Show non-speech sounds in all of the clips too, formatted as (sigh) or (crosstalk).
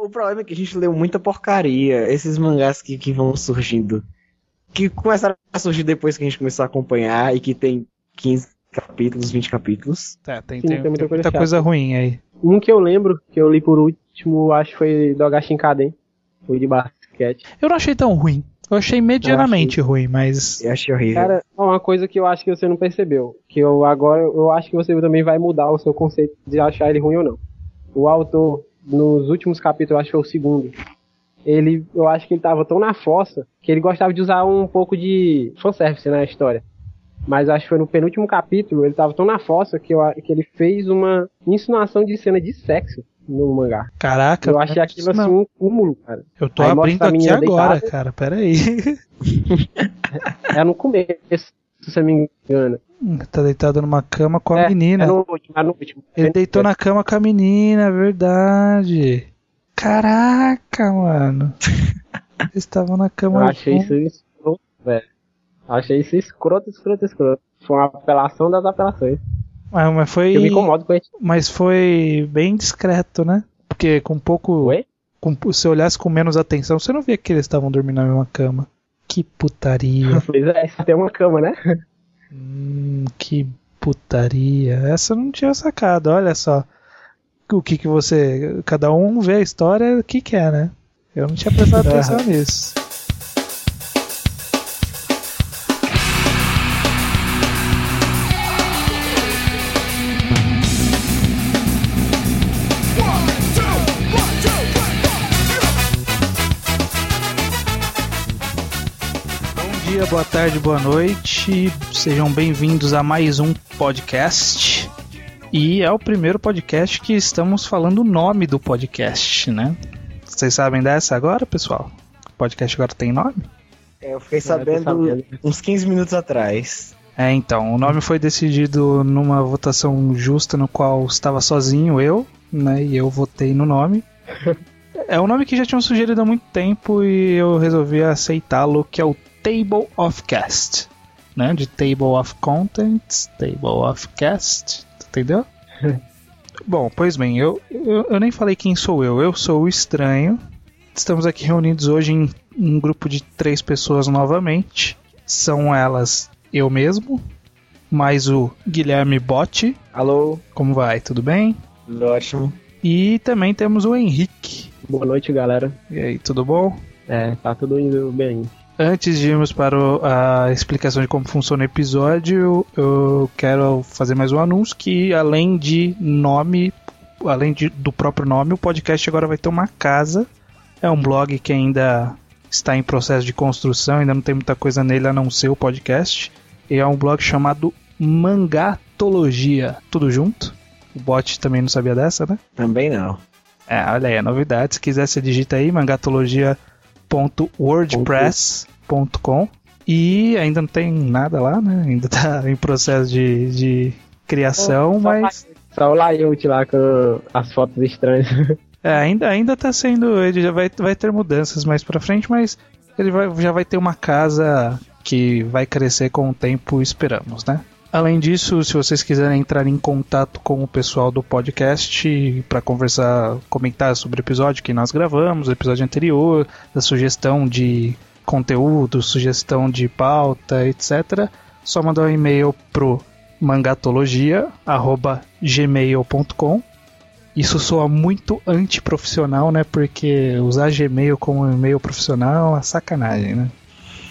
O problema é que a gente leu muita porcaria. Esses mangás que, que vão surgindo. Que começaram a surgir depois que a gente começou a acompanhar e que tem 15 capítulos, 20 capítulos. Tá, tem, Sim, tem, tem muita tem coisa muita coisa ruim aí. Um que eu lembro, que eu li por último, acho que foi do Agashinkaden. Foi de basquete. Eu não achei tão ruim. Eu achei medianamente ruim, mas. Eu achei horrível. Cara, uma coisa que eu acho que você não percebeu. Que eu agora, eu acho que você também vai mudar o seu conceito de achar ele ruim ou não. O autor, nos últimos capítulos, acho que foi o segundo. Ele, eu acho que ele tava tão na fossa que ele gostava de usar um pouco de fanservice na história. Mas acho que foi no penúltimo capítulo, ele tava tão na fossa que, eu, que ele fez uma insinuação de cena de sexo no mangá. Caraca, Eu achei aquilo assim um cúmulo, cara. Eu tô Aí abrindo aqui agora, deitada. cara. Pera aí. (laughs) É no começo, se você me engano. tá deitado numa cama com a é, menina. É no último, é no último. Ele deitou na cama com a menina, é verdade. Caraca, mano. (laughs) Eles estavam na Eu cama achei juntos. isso escroto, velho. Achei isso escroto, escroto, escroto. Foi uma apelação das apelações. Mas, mas foi. Eu me incomodo com isso. Mas foi bem discreto, né? Porque com pouco. Oi? Com, se olhasse com menos atenção, você não via que eles estavam dormindo na mesma cama. Que putaria. (laughs) Pois é, só tem uma cama, né? hum, que putaria. Essa eu não tinha sacado, olha só. O que que você. Cada um vê a história que quer, né? Eu não tinha prestado atenção nisso. Dia, boa tarde, boa noite. Sejam bem-vindos a mais um podcast. E é o primeiro podcast que estamos falando o nome do podcast, né? Vocês sabem dessa agora, pessoal? O podcast agora tem nome? É, eu fiquei sabendo sabendo. uns 15 minutos atrás. É, então, o nome foi decidido numa votação justa no qual estava sozinho eu, né? E eu votei no nome. (laughs) É um nome que já tinham sugerido há muito tempo e eu resolvi aceitá-lo, que é o Table of Cast, né? De Table of Contents, Table of Cast, entendeu? (laughs) Bom, pois bem, eu, eu, eu nem falei quem sou eu. Eu sou o Estranho. Estamos aqui reunidos hoje em um grupo de três pessoas novamente. São elas eu mesmo, mais o Guilherme Botti. Alô? Como vai? Tudo bem? Tudo ótimo. E também temos o Henrique. Boa noite, galera. E aí, tudo bom? É, tá tudo indo bem. Antes de irmos para a explicação de como funciona o episódio, eu quero fazer mais um anúncio que além de nome, além de- do próprio nome, o podcast agora vai ter uma casa. É um blog que ainda está em processo de construção, ainda não tem muita coisa nele a não ser o podcast. E é um blog chamado Mangatologia. Tudo junto? O bot também não sabia dessa, né? Também não. É, olha aí, a novidade. Se quiser, você digita aí mangatologia.wordpress.com e ainda não tem nada lá, né? Ainda tá em processo de, de criação, Só mas Só o layout lá com as fotos estranhas. (laughs) é, ainda, ainda tá sendo. Ele já vai, vai ter mudanças mais pra frente, mas ele vai, já vai ter uma casa que vai crescer com o tempo, esperamos, né? Além disso, se vocês quiserem entrar em contato com o pessoal do podcast para conversar, comentar sobre o episódio que nós gravamos, o episódio anterior, da sugestão de conteúdo, sugestão de pauta, etc., só mandar um e-mail pro mangatologia@gmail.com. Isso soa muito antiprofissional, né? Porque usar Gmail como e-mail profissional é sacanagem, né?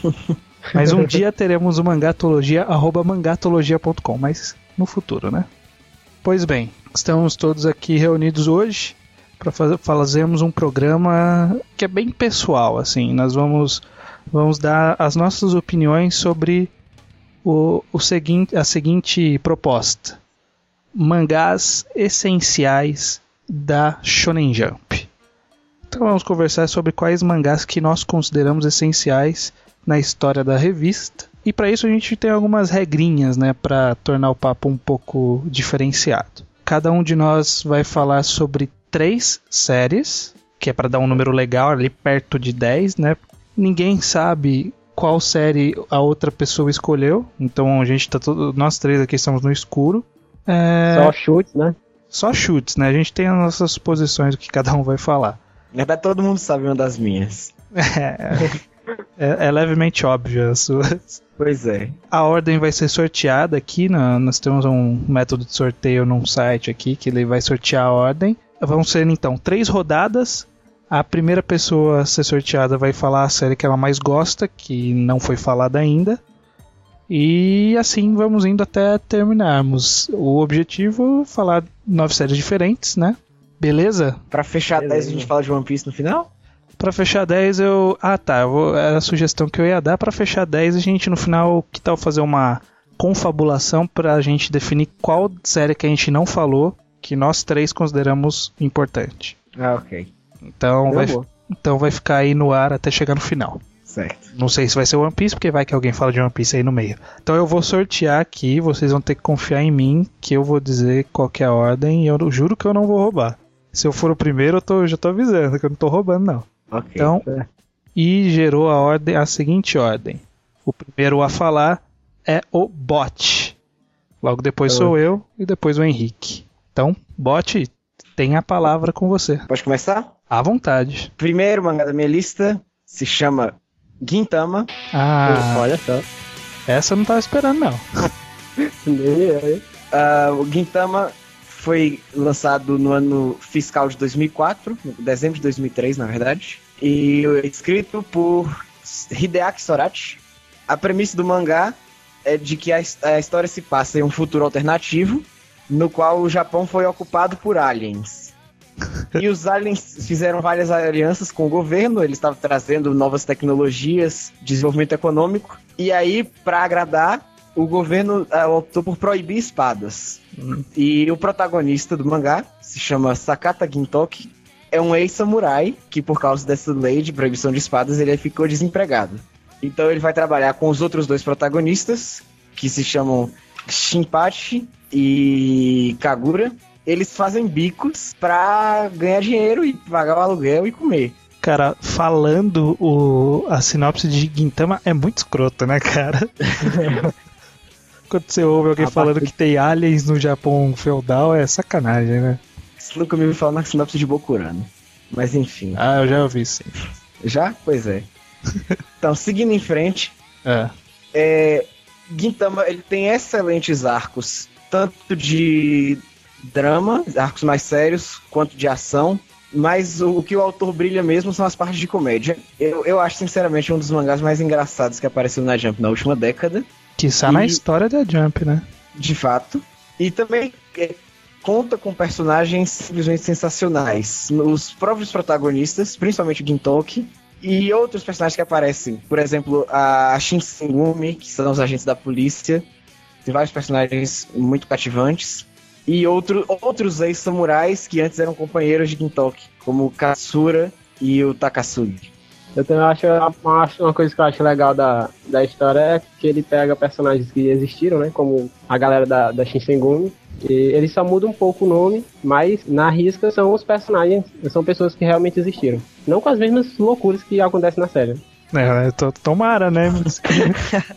(laughs) Mas um (laughs) dia teremos o mangatologia, arroba mangatologia.com, mas no futuro, né? Pois bem, estamos todos aqui reunidos hoje para fazermos um programa que é bem pessoal, assim. Nós vamos, vamos dar as nossas opiniões sobre o, o seguinte, a seguinte proposta: mangás essenciais da Shonen Jump. Então vamos conversar sobre quais mangás que nós consideramos essenciais na história da revista. E para isso a gente tem algumas regrinhas, né, para tornar o papo um pouco diferenciado. Cada um de nós vai falar sobre três séries, que é para dar um número legal ali perto de 10, né? Ninguém sabe qual série a outra pessoa escolheu, então a gente tá todo, nós três aqui estamos no escuro. É, Só chutes, né? só chutes, né? A gente tem as nossas posições do que cada um vai falar. Na verdade, todo mundo sabe uma das minhas. É, (laughs) é levemente óbvio as suas. Pois é. A ordem vai ser sorteada aqui. na- nós temos um método de sorteio num site aqui que ele vai sortear a ordem. Vão ser então três rodadas. A primeira pessoa a ser sorteada vai falar a série que ela mais gosta, que não foi falada ainda. E assim vamos indo até terminarmos. O objetivo é falar nove séries diferentes, né? Beleza? Pra fechar Beleza. 10, a gente fala de One Piece no final? Pra fechar 10 eu. Ah tá, eu vou... era a sugestão que eu ia dar. Pra fechar 10 a gente no final, que tal fazer uma confabulação pra gente definir qual série que a gente não falou que nós três consideramos importante. Ah, ok. Então Deu vai, então vai ficar aí no ar até chegar no final. Certo. Não sei se vai ser One Piece, porque vai que alguém fala de One Piece aí no meio. Então eu vou sortear aqui, vocês vão ter que confiar em mim, que eu vou dizer qual é a ordem e eu juro que eu não vou roubar. Se eu for o primeiro, eu tô, já tô avisando que eu não tô roubando, não. Ok. Então, e gerou a ordem, a seguinte ordem. O primeiro a falar é o Bot. Logo depois sou eu e depois o Henrique. Então, Bot, tem a palavra com você. Pode começar? À vontade. Primeiro mangá da minha lista se chama Gintama. Ah, Olha só. essa eu não tava esperando, não. (laughs) Ah, o Gintama foi lançado no ano fiscal de 2004, no dezembro de 2003, na verdade. E escrito por Hideaki Sorachi. A premissa do mangá é de que a, a história se passa em um futuro alternativo, no qual o Japão foi ocupado por aliens. E os aliens fizeram várias alianças com o governo, eles estavam trazendo novas tecnologias, desenvolvimento econômico. E aí, para agradar, o governo ah, optou por proibir espadas. E o protagonista do mangá se chama Sakata Gintoki. É um ex-samurai que, por causa dessa lei de proibição de espadas, ele ficou desempregado. Então ele vai trabalhar com os outros dois protagonistas, que se chamam Shinpachi e Kagura. Eles fazem bicos pra ganhar dinheiro e pagar o aluguel e comer. Cara, falando o, a sinopse de Gintama é muito escroto, né, cara? (laughs) Quando você ouve alguém falando que tem aliens no Japão feudal, é sacanagem, né? Isso nunca me ouviu falar na sinopse de Bokurano. Mas enfim. Ah, eu já ouvi sim. Já? Pois é. (laughs) então, seguindo em frente, É. é, Gintama ele tem excelentes arcos, tanto de drama, arcos mais sérios, quanto de ação. Mas o, o que o autor brilha mesmo são as partes de comédia. Eu, eu acho, sinceramente, um dos mangás mais engraçados que apareceu na Jump na última década, Que está na história da Jump, né? de fato. E também é, conta com personagens simplesmente sensacionais. Os próprios protagonistas, principalmente o Gintoki, e outros personagens que aparecem. Por exemplo, a Shinsengumi, que são os agentes da polícia. Tem vários personagens muito cativantes. E outro, outros ex-samurais que antes eram companheiros de Gintoki, como o Katsura e o Takasugi. Eu também acho uma, acho uma coisa que eu acho legal da, da história é que ele pega personagens que existiram, né? Como a galera da, da Shinsengumi. E ele só muda um pouco o nome, mas na risca são os personagens, são pessoas que realmente existiram. Não com as mesmas loucuras que acontecem na série. É, to- tomara, né? (laughs)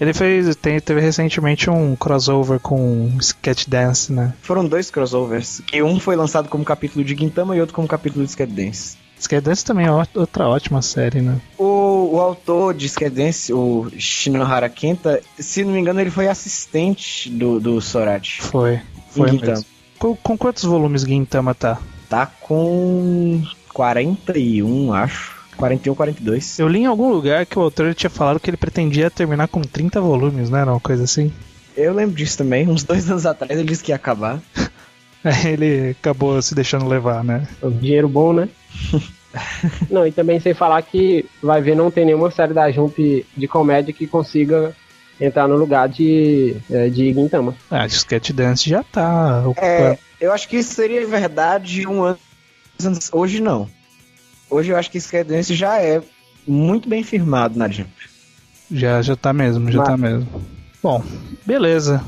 Ele fez. tem- teve recentemente um crossover com Sketch Dance, né? Foram dois crossovers, que um foi lançado como capítulo de Gintama e outro como capítulo de Skate Dance. Sketch Dance também é outra ótima série, né? O, o autor de Skate o Shinohara Kenta, se não me engano, ele foi assistente do, do Sorachi. Foi. Foi mesmo. Com, com quantos volumes Gintama tá? Tá com 41, acho. 41, 42. Eu li em algum lugar que o autor tinha falado que ele pretendia terminar com 30 volumes, né? Era uma coisa assim. Eu lembro disso também. Uns dois anos atrás ele disse que ia acabar. (laughs) Aí (laughs) ele acabou se deixando levar, né? O dinheiro bom, né? (laughs) não, e também sem falar que vai ver, não tem nenhuma série da Jump de comédia que consiga entrar no lugar de, eh, de Gintama. Ah, Sketch Dance já tá É, eu acho que isso seria verdade um ano. Hoje não. Hoje eu acho que Skate Dance já é muito bem firmado na Jump. Já, já tá mesmo, já Mas- tá mesmo. Bom, beleza.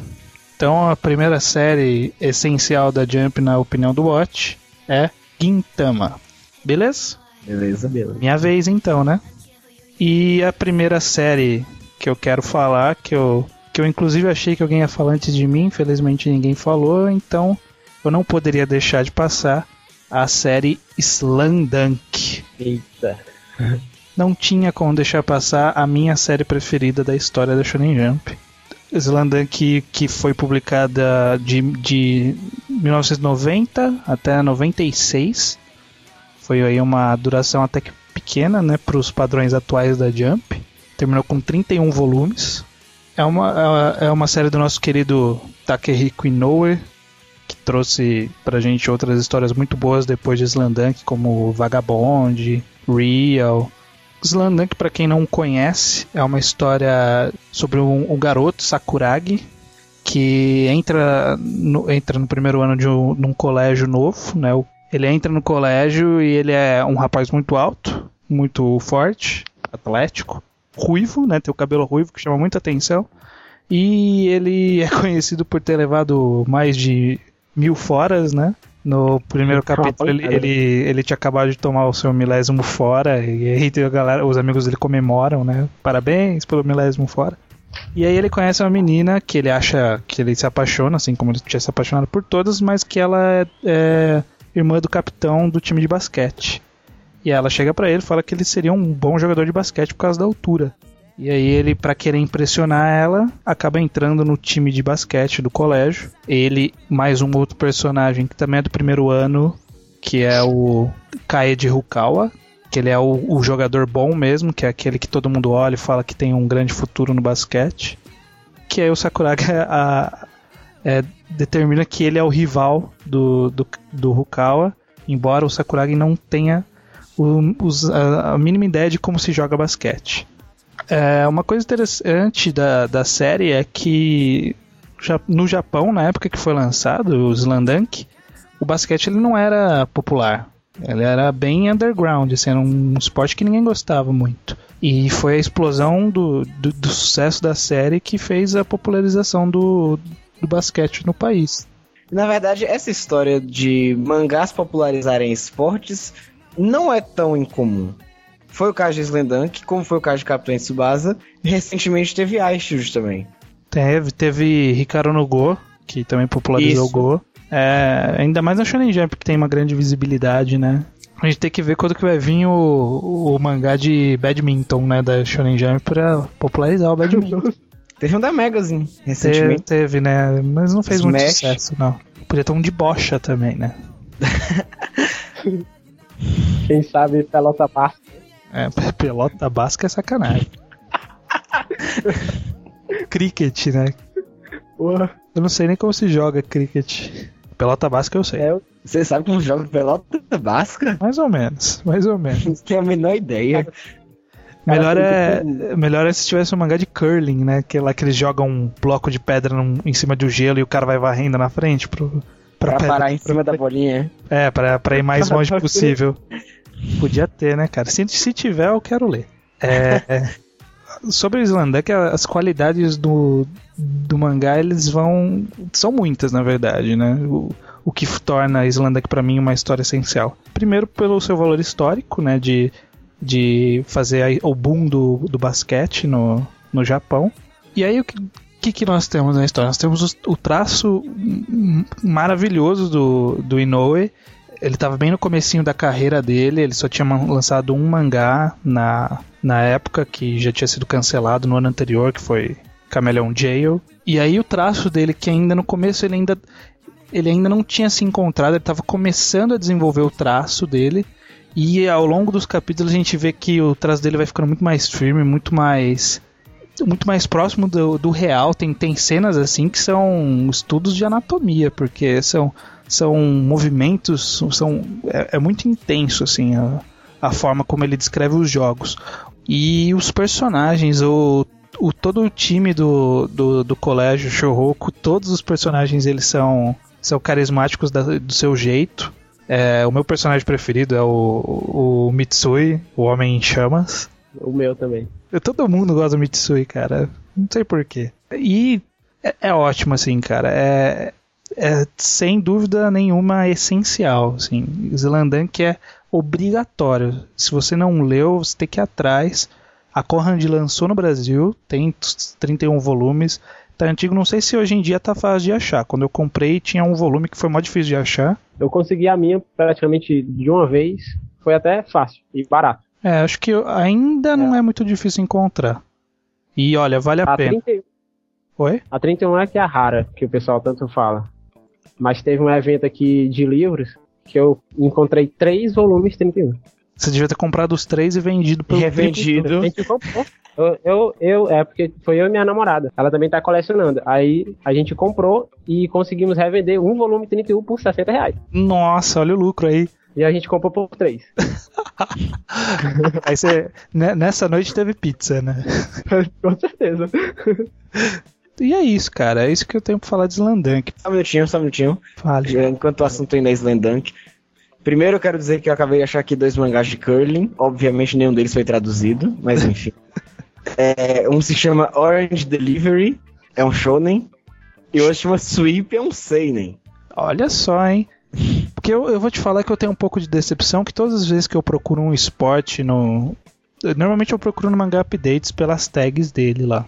Então a primeira série essencial da Jump, na opinião do Watch, é Gintama. Beleza? Beleza, beleza. Minha vez então, né? E a primeira série que eu quero falar, que eu, que eu inclusive achei que alguém ia falar antes de mim, infelizmente ninguém falou, então eu não poderia deixar de passar, a série Slandunk. Eita. Não tinha como deixar passar a minha série preferida da história da Shonen Jump. Slandunk que foi publicada de, de 1990 até 96. Foi aí uma duração até que pequena, né, para os padrões atuais da Jump. Terminou com 31 volumes. É uma, é uma série do nosso querido Takehiko Inoue, que trouxe pra gente outras histórias muito boas depois de Slandunk, como Vagabond, Real. Slandunk, para quem não conhece, é uma história sobre um, um garoto, Sakuragi, que entra no, entra no primeiro ano de um, num colégio novo, né? Ele entra no colégio e ele é um rapaz muito alto, muito forte, atlético, ruivo, né? Tem o cabelo ruivo que chama muita atenção. E ele é (laughs) conhecido por ter levado mais de mil foras, né? No primeiro capítulo ele, ele, ele tinha acabado de tomar o seu milésimo fora e aí a galera, os amigos dele comemoram, né? Parabéns pelo milésimo fora. E aí ele conhece uma menina que ele acha que ele se apaixona, assim como ele tinha se apaixonado por todas, mas que ela é, é irmã do capitão do time de basquete. E ela chega para ele e fala que ele seria um bom jogador de basquete por causa da altura. E aí ele, para querer impressionar ela, acaba entrando no time de basquete do colégio. Ele, mais um outro personagem que também é do primeiro ano, que é o Kaede Rukawa, que ele é o, o, jogador bom mesmo, que é aquele que todo mundo olha e fala que tem um grande futuro no basquete. Que aí o Sakuragi (laughs) a, é, determina que ele é o rival do, do, do Rukawa, embora o Sakuragi não tenha o, os, a, a mínima ideia de como se joga basquete. É, uma coisa interessante da, da série é que no Japão, na época que foi lançado o Slandunk, o basquete ele não era popular. Ele era bem underground, assim, era um esporte que ninguém gostava muito. E foi a explosão do, do, do sucesso da série que fez a popularização do, do basquete no país. Na verdade, essa história de mangás popularizarem esportes não é tão incomum. Foi o caso de Slendank, como foi o caso de Capitão Tsubasa. E recentemente teve Aishus também. Teve, teve Hikaru no Go, que também popularizou Isso. o Go. É, ainda mais na Shonen Jump, que tem uma grande visibilidade, né? A gente tem que ver quando que vai vir o, o mangá de badminton, né, da Shonen Jump pra popularizar o badminton. (laughs) teve um da Magazine, recentemente. Teve, teve, né? Mas não fez Smash. muito sucesso, não. Podia ter um de bocha também, né? Quem sabe pelota passa. É, (laughs) pelota basca é sacanagem. (laughs) cricket, né? Porra. Eu não sei nem como se joga cricket. Pelota basca eu sei. É, você sabe como joga pelota basca? Mais ou menos, mais ou menos. Não tenho a menor ideia. Melhor é, melhor é se tivesse um mangá de curling, né? Que é lá que eles jogam um bloco de pedra num, em cima do gelo e o cara vai varrendo na frente pro, pra, pra parar em cima da bolinha. É, pra, pra ir mais (laughs) longe possível. Podia ter, né, cara? Se, se tiver, eu quero ler. É, (laughs) sobre o Slanduck, as qualidades do, do mangá, eles vão... São muitas, na verdade, né? O, o que torna Slanduck para mim uma história essencial. Primeiro, pelo seu valor histórico, né? De, de fazer o boom do, do basquete no, no Japão. E aí, o que, que, que nós temos na história? Nós temos o, o traço maravilhoso do, do Inoue ele estava bem no comecinho da carreira dele, ele só tinha lançado um mangá na, na época, que já tinha sido cancelado no ano anterior, que foi Chameleon Jail. E aí o traço dele, que ainda no começo ele ainda, ele ainda não tinha se encontrado, ele estava começando a desenvolver o traço dele. E ao longo dos capítulos a gente vê que o traço dele vai ficando muito mais firme, muito mais muito mais próximo do, do real. Tem, tem cenas assim que são estudos de anatomia, porque são são movimentos, são é, é muito intenso assim a, a, forma como ele descreve os jogos e os personagens, o, o todo o time do, do, do colégio Shouhoku, todos os personagens eles são são carismáticos da, do seu jeito. É, o meu personagem preferido é o, o Mitsui, o Homem em Chamas. O meu também. Todo mundo gosta do Mitsui, cara. Não sei porquê. E é, é ótimo, assim, cara. É, é sem dúvida nenhuma essencial. Assim. Slandank é obrigatório. Se você não leu, você tem que ir atrás. A Conrad lançou no Brasil, tem 31 volumes. Tá antigo, não sei se hoje em dia tá fácil de achar. Quando eu comprei tinha um volume que foi mais difícil de achar. Eu consegui a minha praticamente de uma vez. Foi até fácil e barato. É, acho que ainda não é muito difícil encontrar. E olha, vale a, A pena. 31, Oi? a 31 é que é a rara, que o pessoal tanto fala. Mas teve um evento aqui de livros que eu encontrei três volumes 31. Você devia ter comprado os três e vendido pelo Revendido. A gente comprou. Eu, eu, eu- é porque foi eu e minha namorada. Ela também tá colecionando. Aí a gente comprou e conseguimos revender um volume 31 por 60 reais. Nossa, olha o lucro aí. E a gente comprou por três. (laughs) Aí você. ne- Nessa noite teve pizza, né? (laughs) Com certeza. (laughs) E é isso, cara. É isso que eu tenho pra falar de Slandank. Só um minutinho, só um minutinho. Fale. Enquanto o assunto ainda é Slandunk. Primeiro eu quero dizer que eu acabei de achar aqui dois mangás de curling. Obviamente nenhum deles foi traduzido, mas enfim. (laughs) É, um se chama Orange Delivery, é um shonen. E o outro se chama Sweep, é um seinen. Olha só, hein? Porque eu, eu vou te falar que eu tenho um pouco de decepção que todas as vezes que eu procuro um esporte no. Normalmente eu procuro no mangá updates pelas tags dele lá.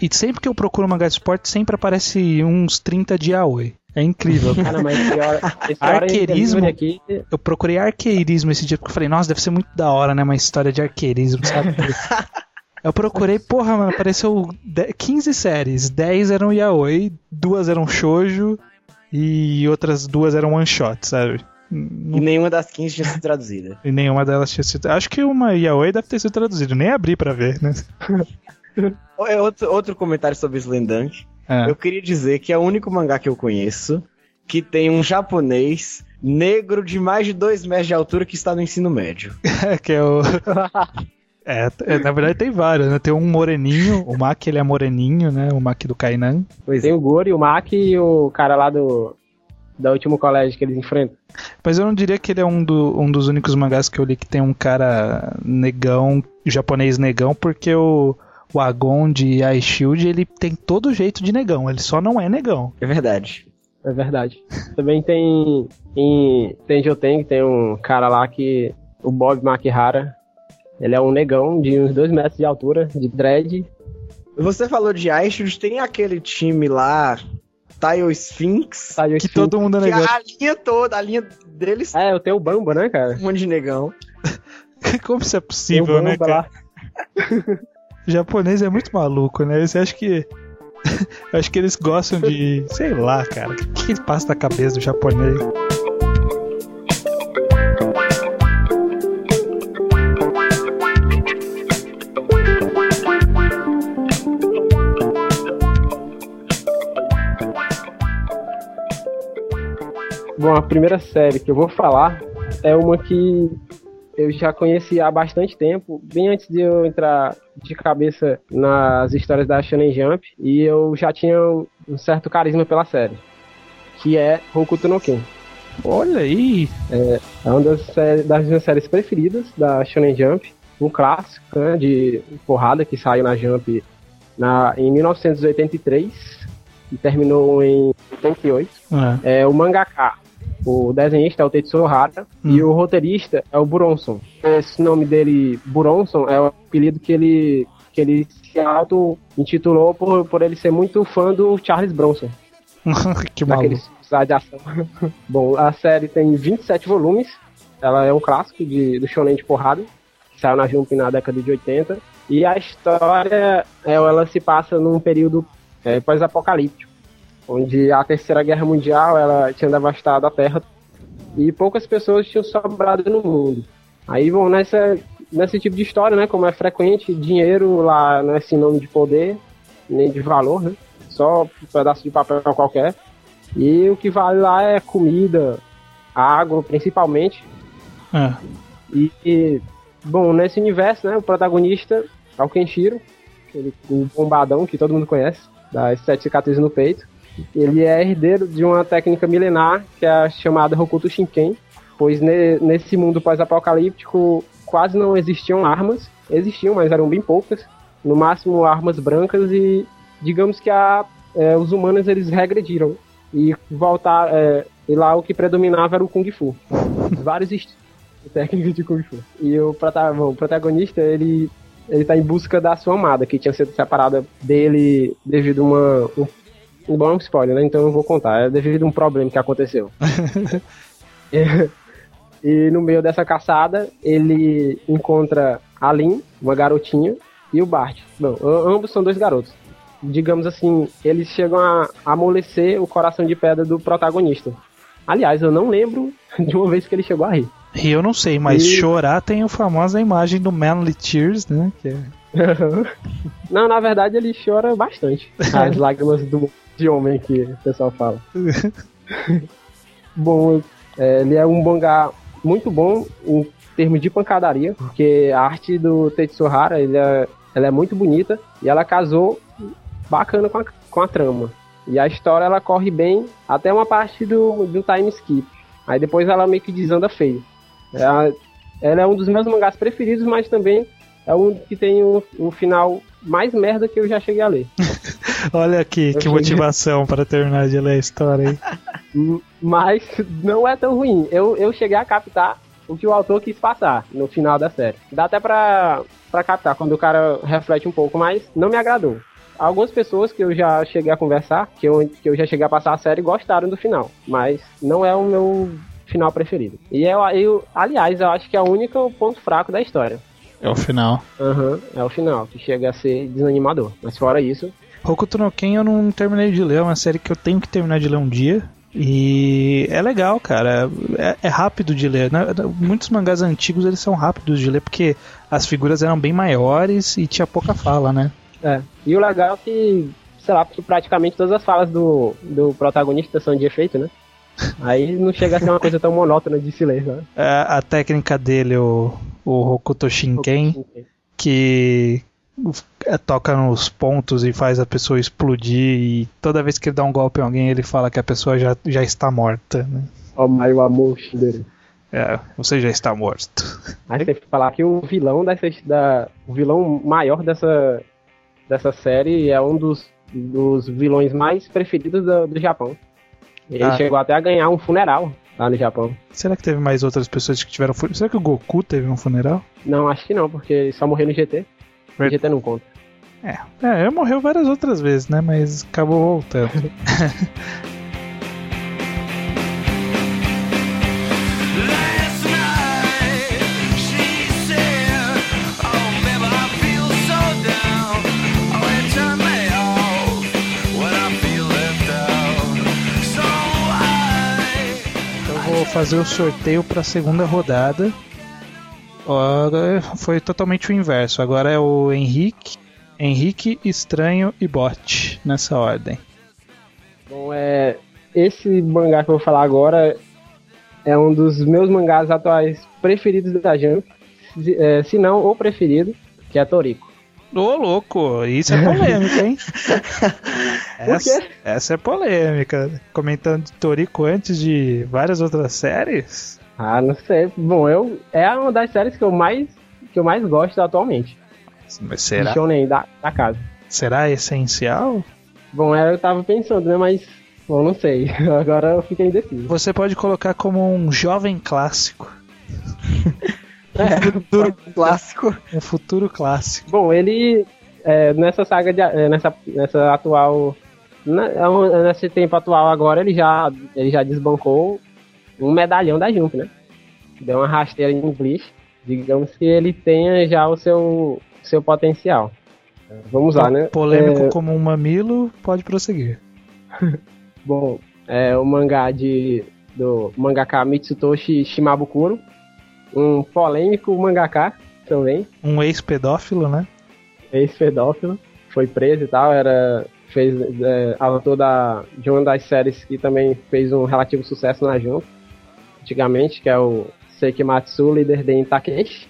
E sempre que eu procuro mangá de esporte, sempre aparece uns 30 de Aoi. É incrível. Ah, não, mas esse hora, esse Arqueirismo? aqui. Eu procurei arqueirismo esse dia porque eu falei, nossa, deve ser muito da hora, né? Uma história de arqueirismo, sabe? (laughs) Eu procurei, porra, mano, apareceu de- 15 séries, 10 eram yaoi, duas eram shoujo e outras duas eram one shot, sabe? Não- E nenhuma das 15 tinha sido traduzida. E nenhuma delas tinha sido. Acho que uma yaoi deve ter sido traduzida, nem abri pra ver, né? (laughs) (laughs) É outro, outro comentário sobre Slandunk. É. Eu queria dizer que é o único mangá que eu conheço que tem um japonês negro de mais de 2 metros de altura que está no ensino médio. (laughs) que é o. (laughs) É, é, na verdade tem vários, né? Tem um moreninho, o Maki ele é moreninho, né? O Maki do Kainan. Pois Tem o Gori, o Mac e o cara lá do. Da último colégio que eles enfrentam. Mas eu não diria que ele é um, do- um dos únicos mangás que eu li que tem um cara negão, japonês negão, porque o, o Agon de Ice Shield ele tem todo jeito de negão, ele só não é negão. É verdade. É verdade. Também tem. Em Tenjoten, tem um cara lá que. O Bob Makihara. Ele é um negão de uns 2 metros de altura, de dread. Você falou de Aishud, tem aquele time lá, Taio Sphinx, Tá, Que todo mundo é que negão. a linha toda, a linha deles É, eu tenho o Bamba, né, cara? um monte de negão. (laughs) Como isso é Tem o possível, né, cara? (laughs) japonês é muito maluco, né? Você acha que. (laughs) Acho que eles gostam de. Sei lá, cara. O que, que passa na cabeça do japonês? Bom, a primeira série que eu vou falar é uma que eu já conheci há bastante tempo, bem antes de eu entrar de cabeça nas histórias da Shonen Jump, e eu já tinha um certo carisma pela série, que é Hokuto no Ken. Olha aí! É uma das, das minhas séries preferidas da Shonen Jump, um clássico né, de porrada que saiu na Jump na, em 1983 e terminou em 88 É. é o mangaka. O desenhista é o Tetsuo Hara Hum. e o roteirista é o Buronson. Esse nome dele, Buronson, é o apelido que ele, que ele se auto-intitulou por, por ele ser muito fã do Charles Bronson, (laughs) que maluco. de ação. (laughs) Bom, a série tem 27 volumes, ela é um clássico de, do shonen de porrada, saiu na Jump na década de 80, e a história, é, ela se passa num período é, pós-apocalíptico onde a Terceira Guerra Mundial ela tinha devastado a Terra e poucas pessoas tinham sobrado no mundo. Aí vão nessa nesse tipo de história, né? Como é frequente, dinheiro lá não é sinônimo de poder nem de valor, né? Só um pedaço de papel qualquer. E o que vale lá é comida, água, principalmente. É. E, e, bom, nesse universo, né? O protagonista é o Kenshiro, aquele, o bombadão que todo mundo conhece, das sete cicatrizes no peito. Ele é herdeiro de uma técnica milenar que é a chamada Hokuto Shinken, pois ne- nesse mundo pós-apocalíptico quase não existiam armas, existiam, mas eram bem poucas, no máximo armas brancas e digamos que a, é, os humanos eles regrediram e voltar é, e lá o que predominava era o Kung Fu. (laughs) Vários técnicas de Kung Fu. E o, bom, o protagonista, ele ele tá em busca da sua amada, que tinha sido separada dele devido a uma, um, um bom spoiler, né? Então eu vou contar. É devido a um problema que aconteceu. (laughs) E no meio dessa caçada, ele encontra a Lin, uma garotinha, e o Bart. Bom, ambos são dois garotos. Digamos assim, eles chegam a amolecer o coração de pedra do protagonista. Aliás, eu não lembro (laughs) de uma vez que ele chegou a rir. E eu não sei, mas e... chorar tem a famosa imagem do Manly Tears, né? Que é... (laughs) não, na verdade ele chora bastante. As lágrimas do, de homem que o pessoal fala. (laughs) Bom, é, ele é um mangá muito bom em termos de pancadaria, porque a arte do Tetsuhara ele é, ela é muito bonita e ela casou bacana com a, com a trama. E a história ela corre bem até uma parte do, do time skip. Aí depois ela meio que desanda feio. Ela, ela é um dos meus mangás preferidos, mas também é um que tem o um, um final mais merda que eu já cheguei a ler. (laughs) Olha aqui, que motivação para terminar de ler a história aí. (laughs) Mas não é tão ruim. Eu, eu cheguei a captar o que o autor quis passar no final da série. Dá até pra, pra captar quando o cara reflete um pouco, mas não me agradou. Algumas pessoas que eu já cheguei a conversar, que eu, que eu já cheguei a passar a série, gostaram do final, mas não é o meu final preferido. E eu, eu aliás, eu acho que é o único ponto fraco da história. É o final. Aham, uhum, é o final, que chega a ser desanimador. Mas fora isso. Hokuto no Ken eu não terminei de ler, é uma série que eu tenho que terminar de ler um dia. E é legal, cara. É, é, rápido de ler. Né? Muitos mangás antigos eles são rápidos de ler porque as figuras eram bem maiores e tinha pouca fala, né? É. E o legal é que, sei lá, porque praticamente todas as falas do, do protagonista são de efeito, né? Aí não chega a ser uma coisa tão monótona de silêncio. Né? É, a técnica dele, o, o Hokuto Shinken, que é, toca nos pontos e faz a pessoa explodir e toda vez que ele dá um golpe em alguém ele fala que a pessoa já, já está morta. Né? Oh my emotion dele. É, você já está morto. Aí tem que falar que o vilão dessa, da, o vilão maior dessa, dessa série é um dos, dos vilões mais preferidos do, do Japão. Ele ah. chegou até a ganhar um funeral lá no Japão. Será que teve mais outras pessoas que tiveram funeral? Será que o Goku teve um funeral? Não, acho que não, porque ele só morreu no GT. O GT não conta. É, é, ele morreu várias outras vezes, né? Mas acabou voltando. (laughs) fazer o sorteio para a segunda rodada. Agora foi totalmente o inverso. Agora é o Henrique, Henrique, Estranho e Bot nessa ordem. Bom, é esse mangá que eu vou falar agora é um dos meus mangás atuais preferidos da Jump, se, é, se não o preferido, que é Toriko. Ô, louco, isso é polêmica, hein? (laughs) essa, essa, é polêmica. Comentando de Toriko antes de várias outras séries. Ah, não sei. Bom, eu é uma das séries que eu mais que eu mais gosto atualmente. Mas será? Shonen da, da casa. Será essencial? Bom, eu tava pensando, né? Mas bom, não sei. (laughs) Agora eu fiquei indeciso. Você pode colocar como um jovem clássico. É, um futuro (laughs) clássico. Um futuro clássico. Bom, ele é, nessa saga de, é, nessa, nessa atual é nesse tempo atual agora ele já ele já desbancou um medalhão da Jump, né? Deu uma rasteira em inglês. Digamos que ele tenha já o seu seu potencial. Vamos lá, né? Polêmico é... como um mamilo, pode prosseguir. (laughs) Bom, é o mangá de do mangaka Mitsutoshi Shimabukuro, um polêmico mangaká também. Um ex-pedófilo, né? Ex-pedófilo. Foi preso e tal, era. Fez é, autor da, de uma das séries que também fez um relativo sucesso na Jump, antigamente, que é o Seikimatsu Líder de Takeshi,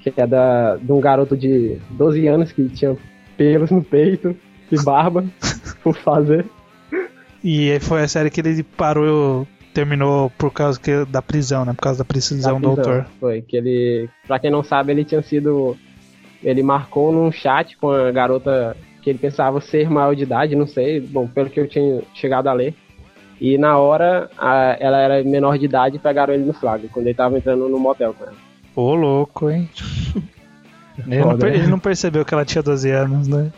que é da, de um garoto de 12 anos que tinha pelos no peito e barba (laughs) por fazer. E foi a série que ele parou terminou por causa que, da prisão, né? Por causa da prisão, da prisão do autor. Foi, que ele, pra quem não sabe, ele tinha sido. Ele marcou num chat com a garota que ele pensava ser maior de idade, não sei, bom, pelo que eu tinha chegado a ler. E na hora, a, ela era menor de idade e pegaram ele no flag, quando ele tava entrando no motel com ela. Ô, louco, hein? (laughs) ele, não, ele não percebeu que ela tinha 12 anos, né?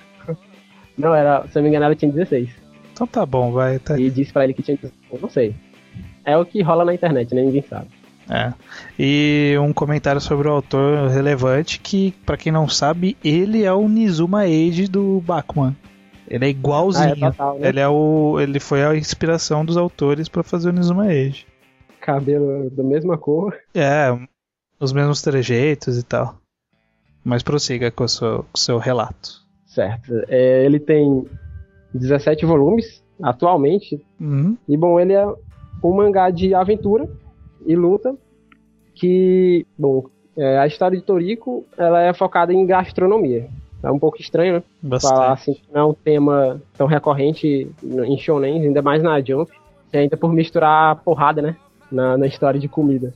Não, era, se eu não me engano, ela tinha 16. Então tá bom, vai. Tá... E disse pra ele que tinha 16. Eu não sei. é o que rola na internet, né? Ninguém sabe. É. E um comentário sobre o autor relevante que, para quem não sabe, ele é o Nizuma Age do Bakuman. Ele é igualzinho. Ah, é total, né? Ele é o ele foi a inspiração dos autores para fazer o Nizuma Age. Cabelo da mesma cor. É, os mesmos trejeitos e tal. Mas prossiga com o seu, com seu relato. Certo. É, ele tem 17 volumes atualmente. Uhum. E bom, ele é um mangá de aventura e luta que, bom, é, a história de Toriko ela é focada em gastronomia. É um pouco estranho, né? Bastante. Falar assim, não é um tema tão recorrente em shonen, ainda mais na Jump. E ainda por misturar porrada, né? Na, na história de comida.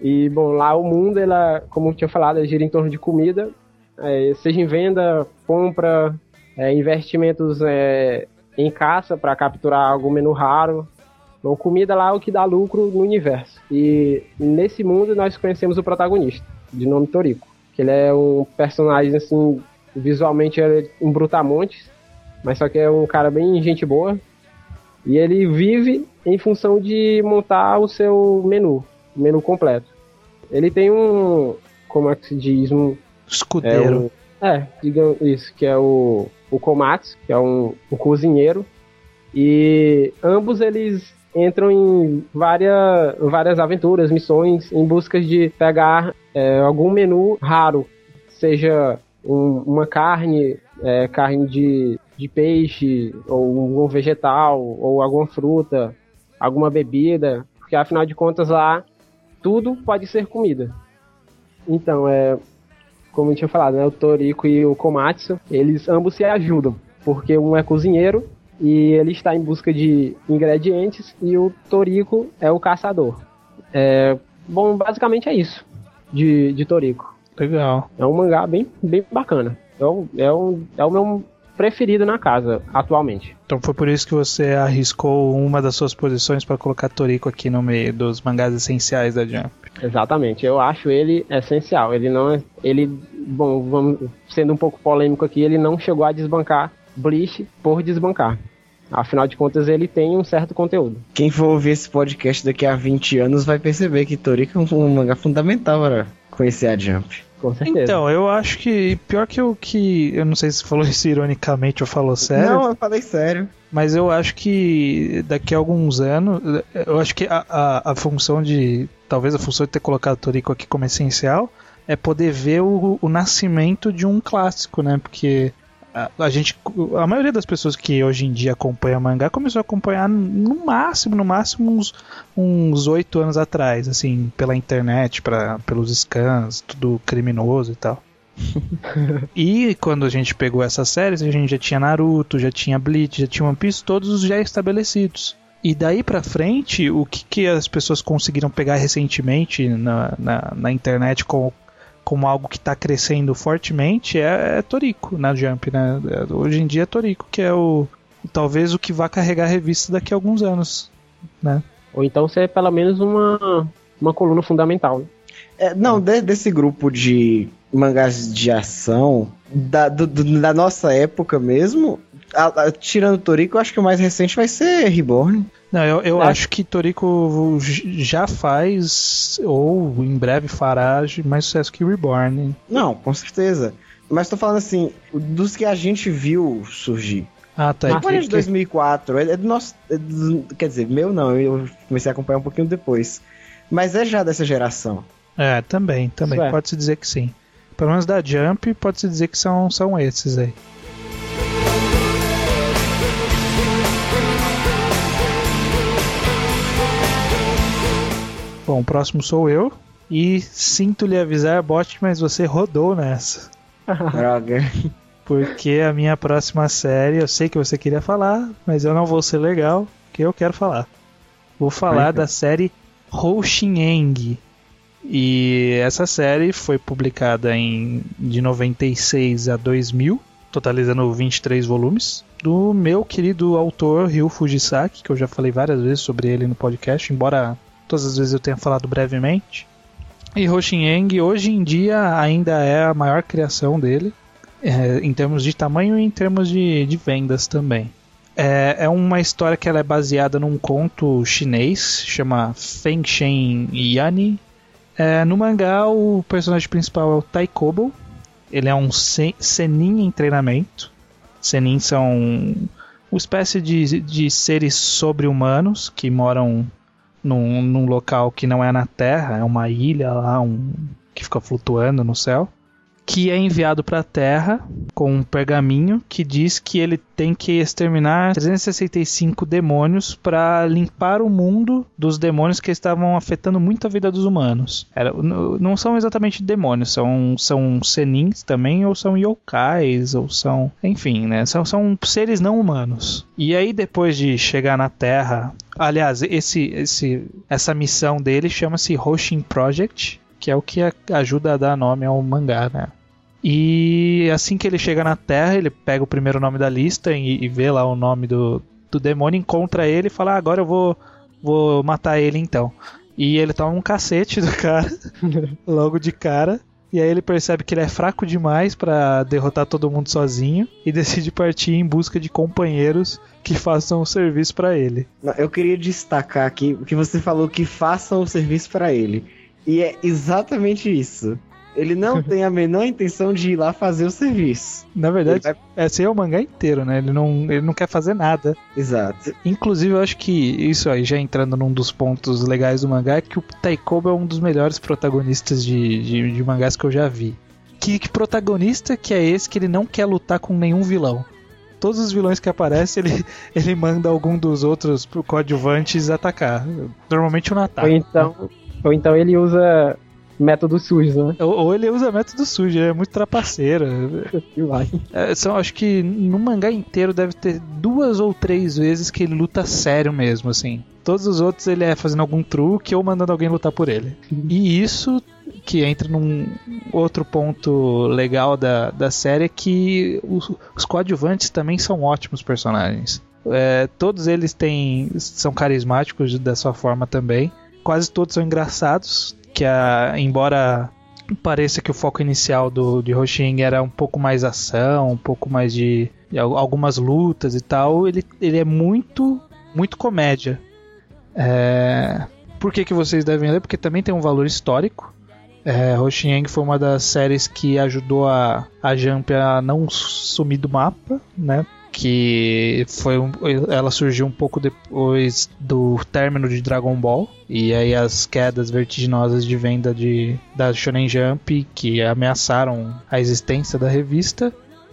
E, bom, lá o mundo, ela, como eu tinha falado, gira em torno de comida, é, seja em venda, compra, é, investimentos é, em caça para capturar algum menu raro. Então, comida lá é o que dá lucro no universo. E nesse mundo nós conhecemos o protagonista, de nome Toriko. Que ele é um personagem, assim, visualmente é um brutamontes, mas só que é um cara bem gente boa. E ele vive em função de montar o seu menu, o menu completo. Ele tem um, como é que se diz, um... Escudeiro. É, um, é digamos isso, que é o o Komatsu, que é um, um cozinheiro, e ambos eles entram em várias, várias aventuras, missões, em busca de pegar é, algum menu raro, seja um, uma carne, é, carne de, de peixe, ou um vegetal, ou alguma fruta, alguma bebida, porque afinal de contas lá tudo pode ser comida. Então, é, como eu tinha falado, né, o Toriko e o Komatsu, eles ambos se ajudam, porque um é cozinheiro e ele está em busca de ingredientes e o Toriko é o caçador. É, bom, basicamente é isso de, de Toriko. Legal. É um mangá bem, bem bacana. É, um, é, um, é o meu preferido na casa atualmente. Então foi por isso que você arriscou uma das suas posições para colocar Toriko aqui no meio dos mangás essenciais da Jump. Exatamente, eu acho ele essencial. Ele não é, ele, bom, vamos sendo um pouco polêmico aqui, ele não chegou a desbancar Bleach por desbancar. Afinal de contas, ele tem um certo conteúdo. Quem for ouvir esse podcast daqui a 20 anos vai perceber que Toriko é um mangá fundamental para conhecer a Jump. Com certeza. Então, eu acho que. Pior que o que. Eu não sei se falou (laughs) isso ironicamente ou falou sério. Não, eu falei sério. Mas eu acho que daqui a alguns anos. Eu acho que a, a, a função de. Talvez a função de ter colocado o Toriko aqui como essencial é poder ver o, o nascimento de um clássico, né? Porque a, gente, a maioria das pessoas que hoje em dia acompanha mangá começou a acompanhar no máximo, no máximo uns uns oito anos atrás, assim, pela internet, pra, pelos scans, tudo criminoso e tal. (laughs) e quando a gente pegou essas séries, a gente já tinha Naruto, já tinha Bleach, já tinha One Piece, todos já estabelecidos. E daí pra frente, o que, que as pessoas conseguiram pegar recentemente na, na, na internet com, como algo que está crescendo fortemente é, é Toriko na Jump, né? Hoje em dia é Toriko que é o talvez o que vai carregar a revista daqui a alguns anos, né? Ou então ser pelo menos uma, uma coluna fundamental. Né? É, não, de, desse grupo de mangás de ação da, do, do, da nossa época mesmo, a, a, tirando Toriko, eu acho que o mais recente vai ser Reborn. Não, eu, eu é. acho que Toriko já faz, ou em breve fará, mais sucesso que Reborn. Não, com certeza. Mas tô falando assim, dos que a gente viu surgir. Ah, tá. Reborn é de 2004, é, é do nosso. É do, quer dizer, meu não, eu comecei a acompanhar um pouquinho depois. Mas é já dessa geração. É, também, também. É. Pode-se dizer que sim. Pelo menos da Jump, pode-se dizer que são, são esses aí. Bom, o próximo sou eu. E sinto lhe avisar, bot, mas você rodou nessa. Droga. Porque a minha próxima série, eu sei que você queria falar, mas eu não vou ser legal, que eu quero falar. Vou falar da série Hoshineng. E essa série foi publicada em de 96 a 2000, totalizando 23 volumes, do meu querido autor Ryu Fujisaki, que eu já falei várias vezes sobre ele no podcast, embora todas as vezes eu tenha falado brevemente. E Hoshineng hoje em dia ainda é a maior criação dele, é, em termos de tamanho e em termos de, de vendas também. É, é uma história que ela é baseada num conto chinês, chama Feng Shen Yani. É, no mangá, o personagem principal é o Taikobo. Ele é um senin em treinamento. Senin são uma espécie de, de seres sobre-humanos que moram num, num local que não é na Terra, é uma ilha lá, um, que fica flutuando no céu que é enviado para a Terra com um pergaminho que diz que ele tem que exterminar 365 demônios para limpar o mundo dos demônios que estavam afetando muito a vida dos humanos. Era, não são exatamente demônios, são, são senins também, ou são yokais, ou são. Enfim, né? São, são seres não humanos. E aí, depois de chegar na Terra. Aliás, esse, esse, essa missão dele chama-se Hoshin Project que é o que ajuda a dar nome ao mangá, né? E assim que ele chega na Terra, ele pega o primeiro nome da lista e, e vê lá o nome do, do demônio, encontra ele e fala: ah, agora eu vou, vou matar ele então. E ele toma um cacete do cara, (laughs) logo de cara. E aí ele percebe que ele é fraco demais para derrotar todo mundo sozinho e (laughs) decide partir em busca de companheiros que façam o serviço para ele. Eu queria destacar aqui que você falou que façam o serviço para ele. E é exatamente isso. Ele não (laughs) tem a menor intenção de ir lá fazer o serviço. Na verdade, vai... esse é o mangá inteiro, né? Ele não, ele não quer fazer nada. Exato. Inclusive, eu acho que isso aí, já entrando num dos pontos legais do mangá, é que o Taikoba é um dos melhores protagonistas de, de, de mangás que eu já vi. Que, que protagonista que é esse que ele não quer lutar com nenhum vilão? todos os vilões que aparecem, ele, (laughs) ele manda algum dos outros coadjuvantes atacar. Normalmente o Natal. Ou então, ou então ele usa método sujo, né? Ou, ou, ele usa método sujo, é muito trapaceiro. (laughs) é, são, acho que no mangá inteiro deve ter duas ou três vezes que ele luta sério mesmo, assim. Todos os outros ele é fazendo algum truque ou mandando alguém lutar por ele. E isso que entra num outro ponto legal da, da série é que os, os coadjuvantes também são ótimos personagens. É, todos eles têm são carismáticos da sua forma também. Quase todos são engraçados que a, embora pareça que o foco inicial do de Hoshin era um pouco mais ação, um pouco mais de, de, algumas lutas e tal, ele, ele é muito muito comédia. É, por que, que vocês devem ler? Porque também tem um valor histórico. É, Hoshin foi uma das séries que ajudou a, a Jump a não sumir do mapa, né? Que foi um, ela surgiu um pouco depois do término de Dragon Ball e aí as quedas vertiginosas de venda de da Shonen Jump que ameaçaram a existência da revista.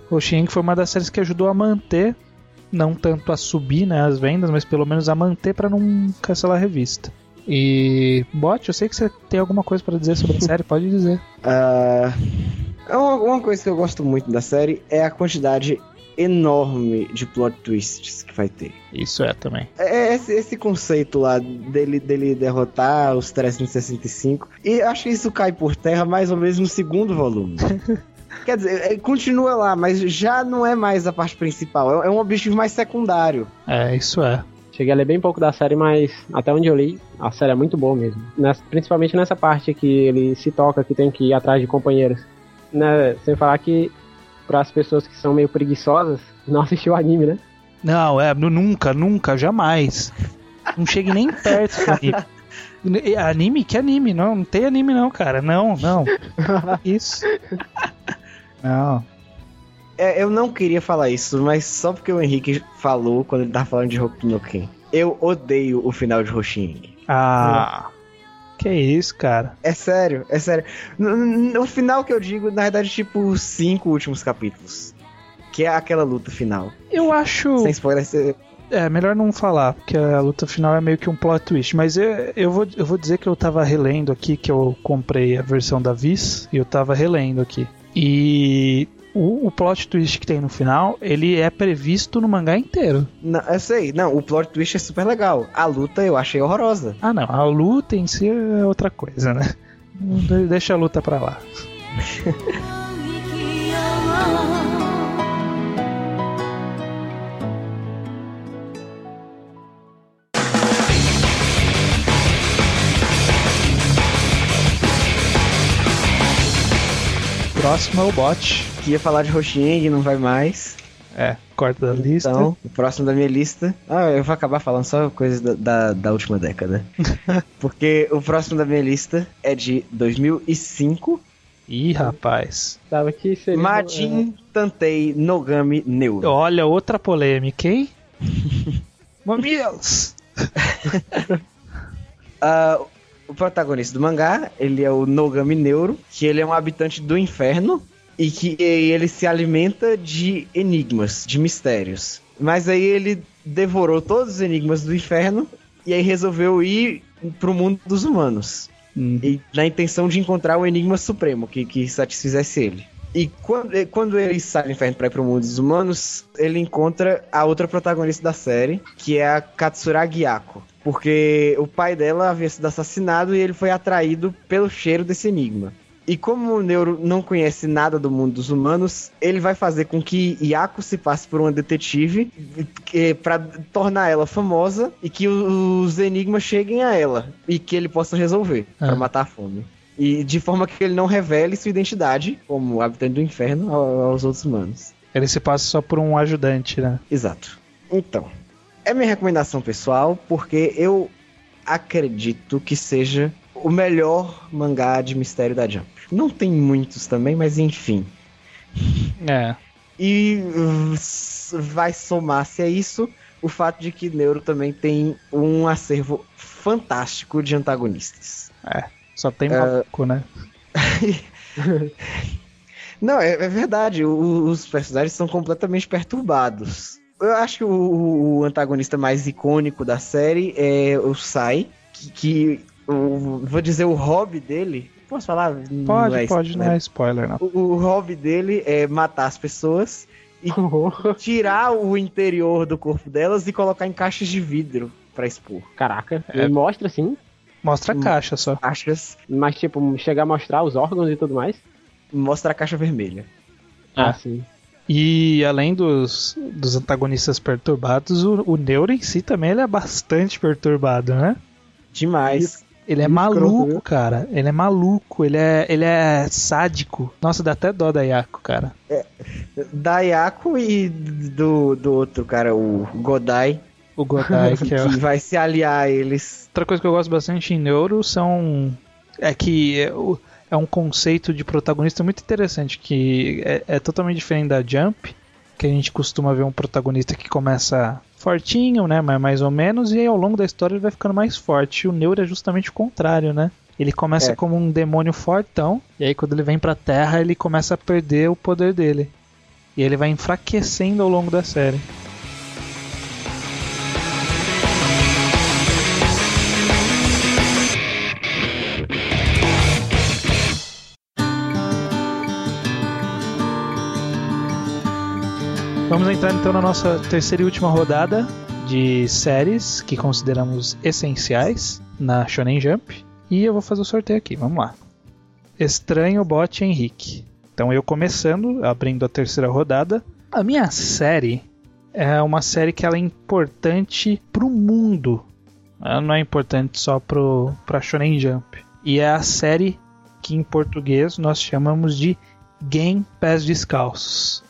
O Shin foi uma das séries que ajudou a manter não tanto a subir né, as vendas, mas pelo menos a manter para não cancelar a revista. E Bot, eu sei que você tem alguma coisa para dizer sobre a série, pode dizer. (laughs) Uh, uma coisa que eu gosto muito da série é a quantidade enorme de plot twists que vai ter. Isso é também. É, é esse, esse conceito lá dele, dele derrotar os 365. E acho que isso cai por terra mais ou menos no segundo volume. (laughs) Quer dizer, é, continua lá, mas já não é mais a parte principal. É, é um objetivo mais secundário. É, isso é. Cheguei a ler bem pouco da série, mas até onde eu li, a série é muito boa mesmo. Nessa, principalmente nessa parte que ele se toca, que tem que ir atrás de companheiros. Né, sem falar que para as pessoas que são meio preguiçosas, não (laughs) assistiu anime, né? Não, é, nunca, nunca, jamais. Não chegue nem perto do anime. Anime? Que anime? Não, não tem anime não, cara. Não, não. Isso. Não. É, eu não queria falar isso, mas só porque o Henrique falou quando ele tava falando de Hokuto no Ken. Eu odeio o final de Hoshin. Ah. Que isso, cara? É sério, é sério. No, no, final que eu digo, na verdade, tipo, os cinco últimos capítulos. Que é aquela luta final. Eu acho. Sem spoiler, você... É, melhor não falar, porque a luta final é meio que um plot twist. Mas eu, eu, vou, eu vou dizer que eu tava relendo aqui, que eu comprei a versão da Viz, e eu tava relendo aqui. E o, o, plot twist que tem no final, ele é previsto no mangá inteiro. Não, eu sei, não, o plot twist é super legal. A luta eu achei horrorosa. Ah, não, a luta em si é outra coisa, né? Deixa a luta pra lá. (laughs) Próximo é o bot que ia falar de Roxing, não vai mais. É, corta da lista. Então, o próximo da minha lista. Ah, eu vou acabar falando só coisas da, da, da última década. (laughs) Porque o próximo da minha lista é de 2005. Ih, rapaz. Tava que seria. Majin Tantei Nogami Neuro. Olha, outra polêmica, hein? (laughs) Mamilos! Uh, (laughs) o protagonista do mangá, ele é o Nogami Neuro, que ele é um habitante do inferno e que ele se alimenta de enigmas, de mistérios. Mas aí ele devorou todos os enigmas do inferno e aí resolveu ir pro mundo dos humanos. Hum. E na intenção de encontrar o enigma supremo que, que satisfizesse ele. E quando, quando ele sai do inferno pra ir pro mundo dos humanos, ele encontra a outra protagonista da série, que é a Katsuragi Yako. Porque o pai dela havia sido assassinado e ele foi atraído pelo cheiro desse enigma. E como o Neuro não conhece nada do mundo dos humanos, ele vai fazer com que Yako se passe por uma detetive para tornar ela famosa e que os enigmas cheguem a ela e que ele possa resolver Ah. para matar a fome. E de forma que ele não revele sua identidade como habitante do inferno ao- aos outros humanos. Ele se passa só por um ajudante, né? Exato. Então, é minha recomendação pessoal, porque eu acredito que seja o melhor mangá de mistério da Jump. Não tem muitos também, mas enfim. É. E uh, vai somar-se a isso o fato de que Neuro também tem um acervo fantástico de antagonistas. Só tem maluco, né? (laughs) Não, é, é verdade, o- os personagens são completamente perturbados. Eu acho que o, o antagonista mais icônico da série é o Sai, que, que o- vou dizer o hobby dele. Posso falar? Não Pode, é pode, não é spoiler, não. O, o hobby dele é matar as pessoas, (laughs) tirar o interior do corpo delas e colocar em caixas de vidro pra expor. Caraca, É. ele mostra assim, Mostra a Hum. caixa só. Caixas, mas tipo, chegar a mostrar os órgãos e tudo mais. mostra a caixa vermelha. Ah. Ah, sim. E além dos, dos antagonistas perturbados, o, o Neuro em si também ele é bastante perturbado, né? Demais. Ele é maluco, cara. Ele é maluco, ele é, ele é sádico. Nossa, dá até dó da Yako, cara. Da Yako e do, do outro cara, o Godai, O Godai, (laughs) que é que vai se aliar a eles. Outra coisa que eu gosto bastante em Neuro são. É que é, é um conceito de protagonista muito interessante, que é, é totalmente diferente da Jump, que a gente costuma ver um protagonista que começa fortinho, né? Mas mais ou menos, e aí ao longo da história ele vai ficando mais forte. E o Neuro é justamente o contrário, né? Ele começa É. como um demônio fortão, e aí quando ele vem pra Terra ele começa a perder o poder dele. E ele vai enfraquecendo ao longo da série. Vamos entrar então na nossa terceira e última rodada de séries que consideramos essenciais na Shonen Jump. E eu vou fazer o sorteio aqui, vamos lá. Estranho Bot Henrique. Então eu começando, abrindo a terceira rodada. A minha série é uma série que ela é importante pro mundo. Ela não é importante só pro, pra Shonen Jump. E é a série que em português nós chamamos de Game Pés Descalços.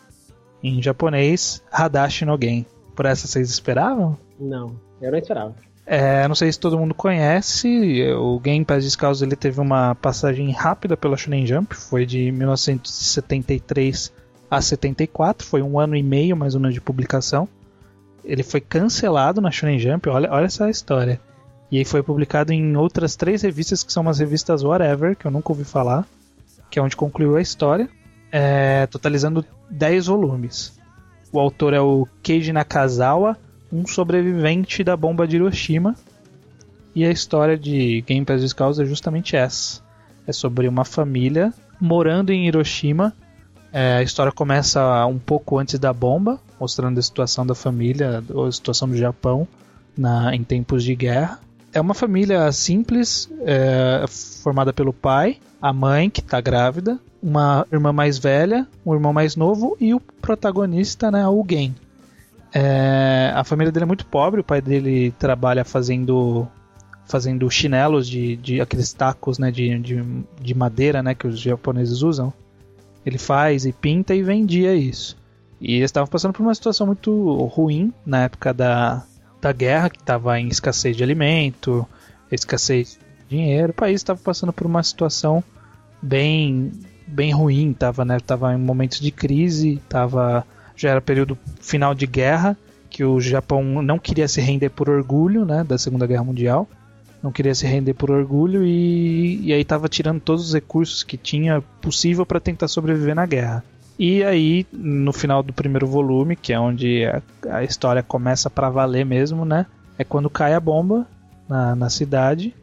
Em japonês, Hadashi no Gen. Por essa vocês esperavam? Não, eu não esperava. É, não sei se todo mundo conhece, o Game Pass Descalços ele teve uma passagem rápida pela Shonen Jump, foi de 1973 a 74, foi um ano e meio mais ou menos de publicação. Ele foi cancelado na Shonen Jump, olha, olha essa história. E aí foi publicado em outras três revistas que são umas revistas whatever, que eu nunca ouvi falar, que é onde concluiu a história, é, totalizando 10 volumes. O autor é o Keiji Nakazawa, um sobrevivente da bomba de Hiroshima. E a história de Game Pass Descalços é justamente essa. É sobre uma família morando em Hiroshima. É, a história começa um pouco antes da bomba, mostrando a situação da família, a situação do Japão na, em tempos de guerra. É uma família simples, é, formada pelo pai, a mãe que está grávida, uma irmã mais velha, um irmão mais novo e o protagonista, né, o Gen. É, a família dele é muito pobre, o pai dele trabalha fazendo fazendo chinelos de, de aqueles tacos né, de, de, de madeira né, que os japoneses usam. Ele faz e pinta e vendia isso. E eles estavam passando por uma situação muito ruim na época da, da guerra, que estava em escassez de alimento, escassez de dinheiro. O país estava passando por uma situação bem bem ruim, estava né, tava em momentos de crise, tava, já era período final de guerra, que o Japão não queria se render por orgulho né, da Segunda Guerra Mundial não queria se render por orgulho e, e aí estava tirando todos os recursos que tinha possível para tentar sobreviver na guerra. E aí, no final do primeiro volume, que é onde a, a história começa para valer mesmo, né? É quando cai a bomba na, na cidade.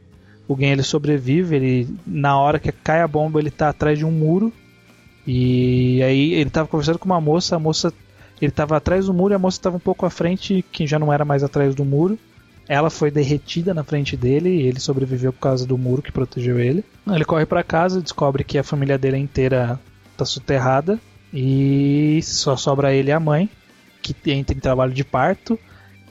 O Gen ele sobrevive, ele na hora que cai a bomba, ele tá atrás de um muro. E aí ele tava conversando com uma moça, a moça ele tava atrás do muro e a moça estava um pouco à frente, que já não era mais atrás do muro. Ela foi derretida na frente dele e ele sobreviveu por causa do muro que protegeu ele. Ele corre para casa, descobre que a família dele inteira tá soterrada e só sobra ele e a mãe, que entra em trabalho de parto.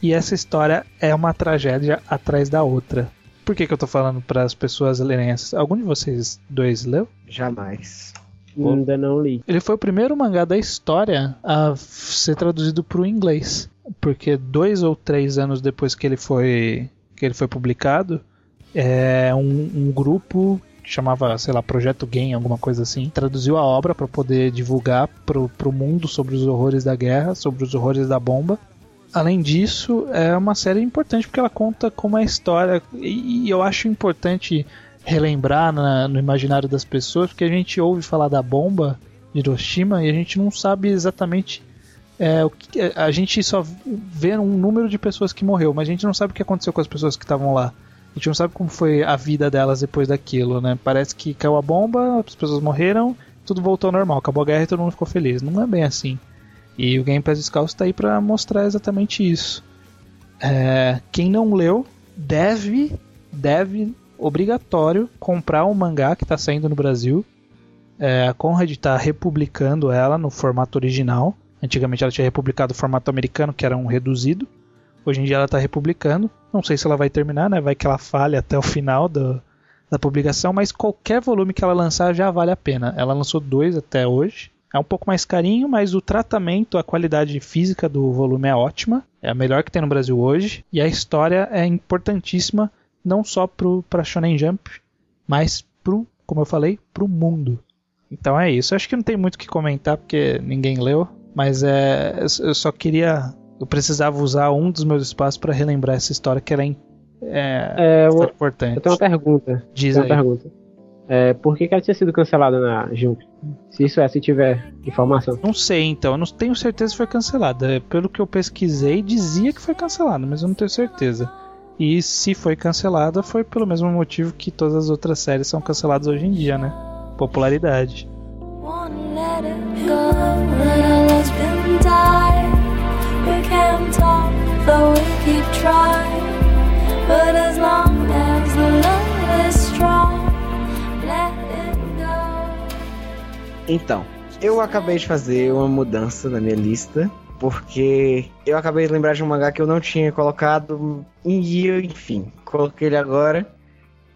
E essa história é uma tragédia atrás da outra. Por que, que eu tô falando para as pessoas lerem essa? Algum de vocês dois leu? Jamais. Ainda não li. Ele foi o primeiro mangá da história a ser traduzido para o inglês porque dois ou três anos depois que ele foi que ele foi publicado, é um, um grupo chamava, sei lá, Projeto Game, alguma coisa assim, traduziu a obra para poder divulgar pro, pro mundo sobre os horrores da guerra, sobre os horrores da bomba. Além disso, é uma série importante porque ela conta como é a história e, e eu acho importante relembrar na, no imaginário das pessoas, porque a gente ouve falar da bomba de Hiroshima e a gente não sabe exatamente é, o que, a gente só vê um número de pessoas que morreu, mas a gente não sabe o que aconteceu com as pessoas que estavam lá. A gente não sabe como foi a vida delas depois daquilo, né? Parece que caiu a bomba, as pessoas morreram, tudo voltou ao normal, acabou a guerra e todo mundo ficou feliz. Não é bem assim. E o Game Pass Descalço está aí para mostrar exatamente isso. É, quem não leu deve, deve, obrigatório, comprar o um mangá que está saindo no Brasil. É, a Conrad está republicando ela no formato original. Antigamente ela tinha republicado o formato americano, que era um reduzido. Hoje em dia ela está republicando. Não sei se ela vai terminar, né? Vai que ela falhe até o final do, da publicação, mas qualquer volume que ela lançar já vale a pena. Ela lançou dois até hoje. É um pouco mais carinho, mas o tratamento, a qualidade física do volume é ótima. É a melhor que tem no Brasil hoje. E a história é importantíssima, não só para Shonen Jump, mas pro, como eu falei, pro mundo. Então é isso. Acho que não tem muito o que comentar porque ninguém leu. Mas é, eu só queria. Eu precisava usar um dos meus espaços para relembrar essa história que era é, é, eu, importante. Eu tenho uma pergunta. Diz aí. Uma pergunta. É, por que, que ela tinha sido cancelada na Jump? Se isso é, se tiver informação. Não sei, então. Eu não tenho certeza se foi cancelada. Pelo que eu pesquisei, dizia que foi cancelada, mas eu não tenho certeza. E se foi cancelada, foi pelo mesmo motivo que todas as outras séries são canceladas hoje em dia, né? Popularidade. One We can't talk, though we keep trying. But as long as the love is strong, let it go. Então, eu acabei de fazer uma mudança na minha lista. Porque eu acabei de lembrar de um mangá que eu não tinha colocado. E eu, enfim, coloquei ele agora.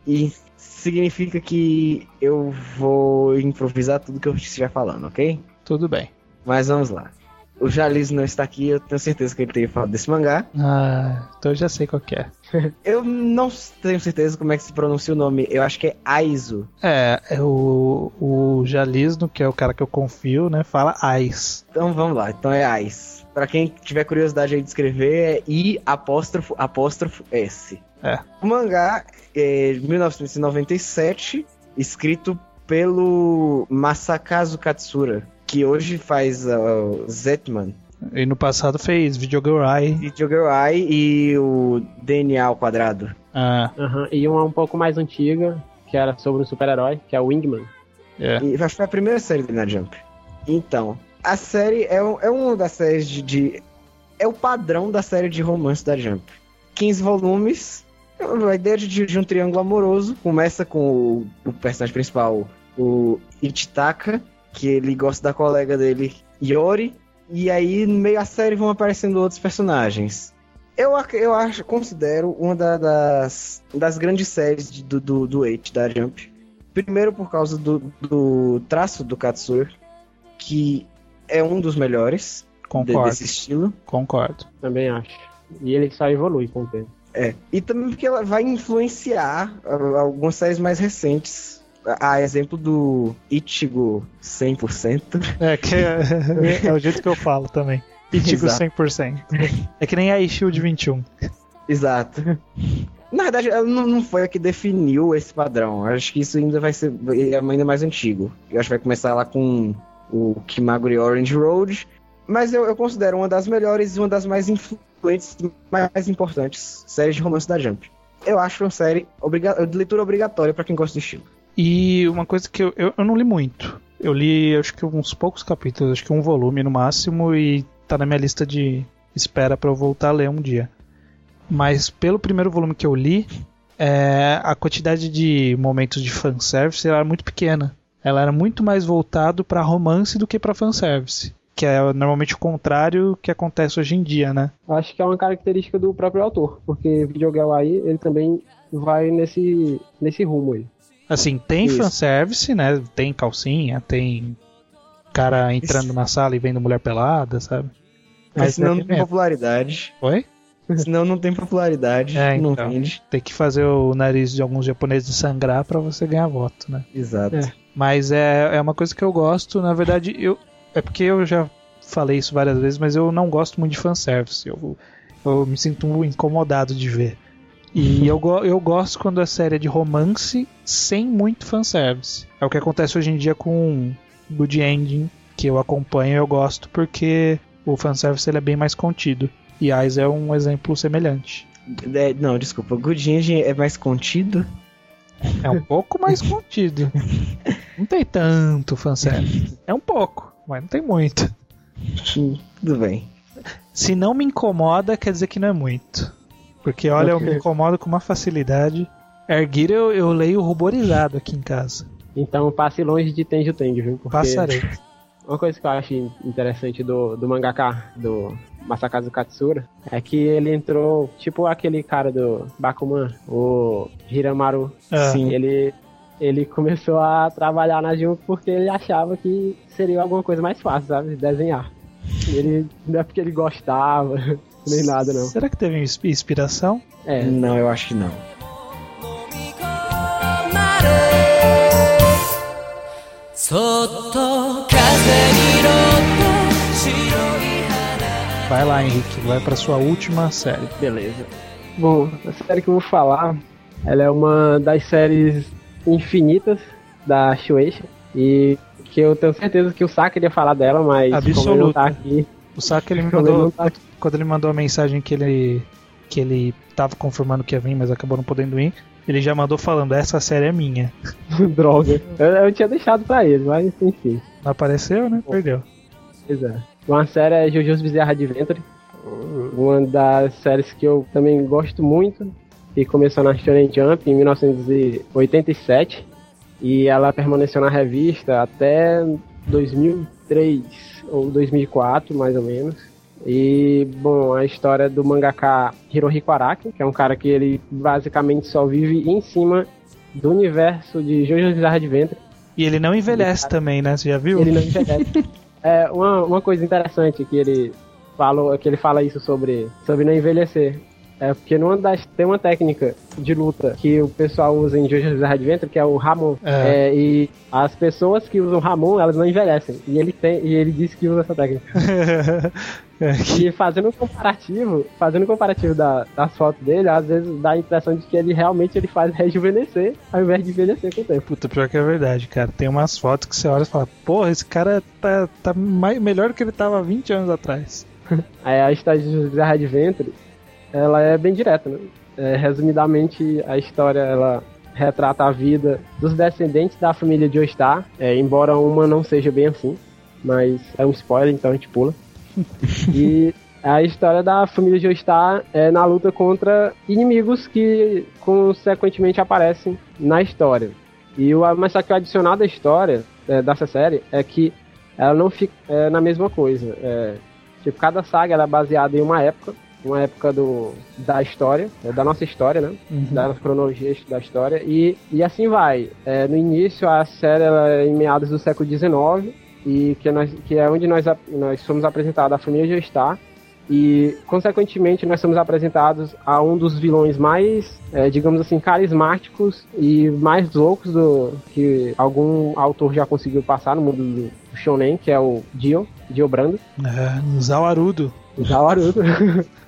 E significa que eu vou improvisar tudo que eu estiver falando, ok? Tudo bem. Mas vamos lá. O Jalis não está aqui, eu tenho certeza que ele teria falado desse mangá. Ah, então eu já sei qual é. (laughs) eu não tenho certeza como é que se pronuncia o nome. Eu acho que é Aizu. É, é o, o Jalisno, que é o cara que eu confio, né? Fala Ais. Então vamos lá, então é Ais. Pra quem tiver curiosidade aí de escrever, é I apóstrofo apóstrofo S. É. O mangá é 1997, escrito pelo Masakazu Katsura que hoje faz uh, Zetman. E no passado fez Videogirl Videogirl e o DNA ao quadrado. Ah. Uhum. E uma um pouco mais antiga, que era sobre um super-herói, que é o Wingman. É. E foi a primeira série dele na Jump. Então, a série é, é uma das séries de, de, É o padrão da série de romance da Jump. 15 volumes. A ideia de, de um triângulo amoroso. Começa com o, o personagem principal, o Ichitaka, que ele gosta da colega dele, Yori, e aí no meio da série vão aparecendo outros personagens. Eu, eu acho, considero uma da, das, das grandes séries de, do, do, do Eight, da Jump. Primeiro por causa do, do traço do Katsura, que é um dos melhores. Concordo. desse estilo. Concordo. Também acho. E ele só evolui com o tempo. É. E também porque ela vai influenciar ah, algumas séries mais recentes. A, exemplo do Ichigo 100%. É, que é, é o jeito que eu falo também. Ichigo Exato. 100%. É que nem a Shield 21. Exato. Na verdade, ela não, foi a que definiu esse padrão. Eu Acho que isso ainda vai ser é ainda mais antigo. Eu acho que vai começar lá com o Kimagure Orange Road. Mas eu, eu considero uma das melhores e uma das mais influentes mais importantes séries de romance da Jump. Eu acho uma série obriga de leitura obrigatória pra quem gosta do estilo. E uma coisa que eu, eu, eu não li muito. Eu li acho que uns poucos capítulos, acho que um volume no máximo, e tá na minha lista de espera pra eu voltar a ler um dia. Mas pelo primeiro volume que eu li, é, a quantidade de momentos de fanservice era muito pequena. Ela era muito mais voltado pra romance do que pra fanservice. Que é normalmente o contrário que acontece hoje em dia, né? Acho que é uma característica do próprio autor, porque Videogame aí, ele também vai nesse, nesse rumo aí. Assim, tem Isso. fanservice, né? Tem calcinha, tem cara entrando na sala e vendo mulher pelada, sabe? Mas Mas senão é não tem popularidade. Oi? Senão não tem popularidade. É, não então. vende. Tem que fazer o nariz de alguns japoneses sangrar pra você ganhar voto, né? Exato. É. Mas é, é uma coisa que eu gosto, na verdade, eu é porque eu já falei isso várias vezes, mas eu não gosto muito de fanservice. Eu, eu me sinto incomodado de ver. E eu, eu gosto quando a série é de romance sem muito fanservice. É o que acontece hoje em dia com Good Ending, que eu acompanho e eu gosto porque o fanservice ele é bem mais contido. E Eyes é um exemplo semelhante. É, não, desculpa. Good Engine é mais contido. É um pouco mais contido. Não tem tanto fanservice. É um pouco, mas não tem muito. Tudo bem. Se não me incomoda, quer dizer que não é muito. Porque olha, eu me incomodo com uma facilidade. Erguir eu, eu leio ruborizado aqui em casa. Então passe longe de Tenjo Tenjo, viu? Porque Passarei. Uma coisa que eu acho interessante do, do mangaka, do Masakazu Katsura, é que ele entrou, tipo aquele cara do Bakuman, o Hiramaru. Ah, Sim. Ele, ele (laughs) começou a trabalhar na Jump porque ele achava que seria alguma coisa mais fácil, sabe? de Desenhar. Ele, não é porque ele gostava, nem nada, não. Será que teve inspiração? É. Não, eu acho que não. Vai lá, Henrique, vai para sua última série. Beleza. Bom, a série que eu vou falar, ela é uma das séries infinitas da Shueisha e que eu tenho certeza que o Saka iria falar dela, mas como ele não tá aqui, o Saka ele me mandou. Quando ele mandou a mensagem que ele. que ele tava confirmando que ia vir, mas acabou não podendo ir. Ele já mandou falando, essa série é minha. (laughs) droga. Eu, eu tinha deixado pra ele, mas enfim. Não apareceu, né? Perdeu. Pois é. Uma série é JoJo's Bizarre Adventure. Uma das séries que eu também gosto muito. E começou na Shonen Jump em 1987. E ela permaneceu na revista até 2003 ou 2004, mais ou menos. E, bom, a história do mangaka Hirohiko Araki, que é um cara que ele basicamente só vive em cima do universo de JoJo's Bizarre Adventure. E ele não envelhece também, né? Você já viu? Ele não envelhece. (laughs) é, uma, uma coisa interessante que ele falou, que ele fala isso sobre, sobre não envelhecer. É porque numa das, tem uma técnica de luta que o pessoal usa em JoJo's Bizarre Adventure, que é o Ramon. É. É, e as pessoas que usam Ramon, elas não envelhecem. E ele tem, e ele disse que usa essa técnica. (laughs) É, E fazendo um comparativo, fazendo um comparativo da, das fotos dele, às vezes dá a impressão de que ele realmente ele faz (laughs) rejuvenescer ao invés de envelhecer com o tempo. Puta, pior que é verdade, cara. Tem umas fotos que você olha e fala, porra, esse cara tá, tá mai- melhor do que ele tava há 20 anos atrás. (laughs) Aí a história de Bizarre Adventure, ela é bem direta, né? É, resumidamente, a história, ela retrata a vida dos descendentes da família de Joestar, é, embora uma não seja bem assim, mas é um spoiler, então a gente pula. (laughs) e a história da família Joestar é na luta contra inimigos que consequentemente aparecem na história. E o, mas só que o adicional da história é, dessa série é que ela não fica é, na mesma coisa. É, Tipo, cada saga é baseada em uma época, uma época do, da história, da nossa história, né? Da nossa cronologia da história. E, e assim vai. É, no início, a série ela é em meados do século XIX, e que, nós, que é onde nós, nós somos apresentados à família Gestar e, consequentemente, nós somos apresentados a um dos vilões mais, é, digamos assim, carismáticos e mais loucos do que algum autor já conseguiu passar no mundo do shonen, que é o Dio, Dio Brando. É, Zawarudo. Zawarudo. (laughs)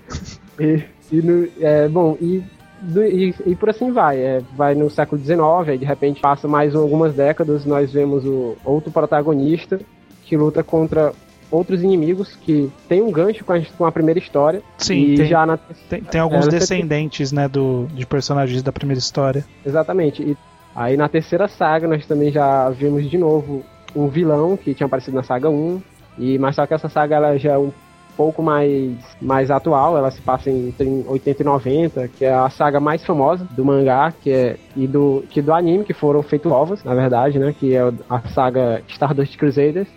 e, e no, é, bom, e, do, e, e, por assim vai. É, vai no século XIX, aí de repente passa mais algumas décadas, nós vemos o outro protagonista que luta contra outros inimigos que tem um gancho com a, com a primeira história. Sim, e tem, já na, tem, tem alguns é, descendentes, né, do, de personagens da primeira história. Exatamente. E aí na terceira saga nós também já vimos de novo um vilão que tinha aparecido na saga 1. E, mas só que essa saga ela já é um pouco mais, mais atual, ela se passa em 80 e 90, que é a saga mais famosa do mangá, que é e do que do anime, que foram feitos ovos, na verdade, né, que é a saga Stardust Crusaders,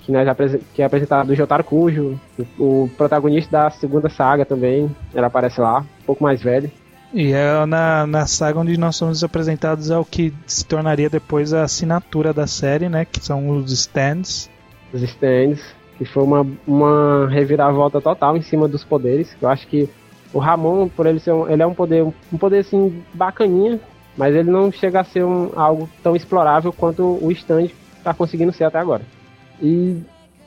que, nós que é apresentado do Jotaro Kujo, o, o, protagonista da segunda saga também, ele aparece lá, um pouco mais velho. E é na, na saga onde nós somos apresentados ao que se tornaria depois a assinatura da série, né? Que são os stands. Os stands, que foi uma, uma reviravolta total em cima dos poderes. Eu acho que o Ramon, por ele ser um, ele é um poder, um poder assim bacaninha, mas ele não chega a ser um, algo tão explorável quanto o stand está conseguindo ser até agora. E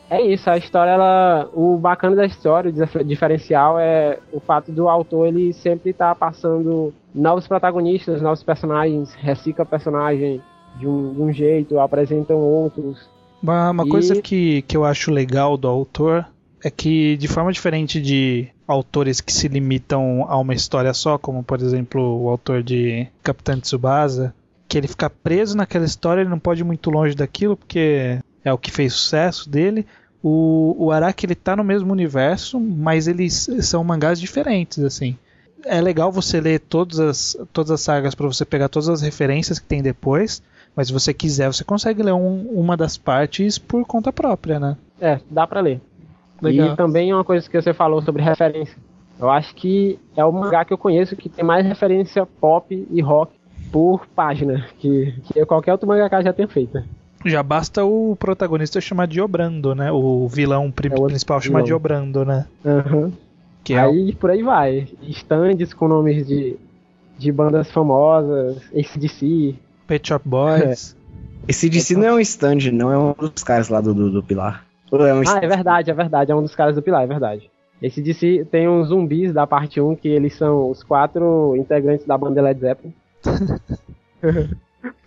é isso, a história, ela, o bacana da história, o diferencial é o fato do autor ele sempre estar tá passando novos protagonistas, novos personagens, recicla personagem de um, de um jeito, apresentam outros. Uma, e... coisa que, que eu acho legal do autor é que, de forma diferente de autores que se limitam a uma história só, como por exemplo o autor de Capitão Tsubasa, que ele fica preso naquela história, ele não pode ir muito longe daquilo, porque é o que fez sucesso dele. O, o Araki ele tá no mesmo universo, mas eles são mangás diferentes, assim. É legal você ler todas as, todas as sagas para você pegar todas as referências que tem depois, mas se você quiser, você consegue ler um, uma das partes por conta própria, né? É, dá para ler. Legal. E também uma coisa que você falou sobre referência. Eu acho que é o mangá que eu conheço que tem mais referência pop e rock por página que, que qualquer outro mangaka já tenha feito. Já basta o protagonista chamar de Obrando, né? O vilão pri é principal chamar de Obrando, né? Uhum. Que é aí é... por aí vai. Stands com nomes de, de bandas famosas, ACDC. Pet Shop Boys. (laughs) É. ACDC não é um stand, não é um dos caras lá do, do, do Pilar. É um ah, é verdade, é verdade, é um dos caras do Pilar, é verdade. Esse DC tem uns zumbis da parte 1 que eles são os quatro integrantes da banda Led Zeppelin. (laughs)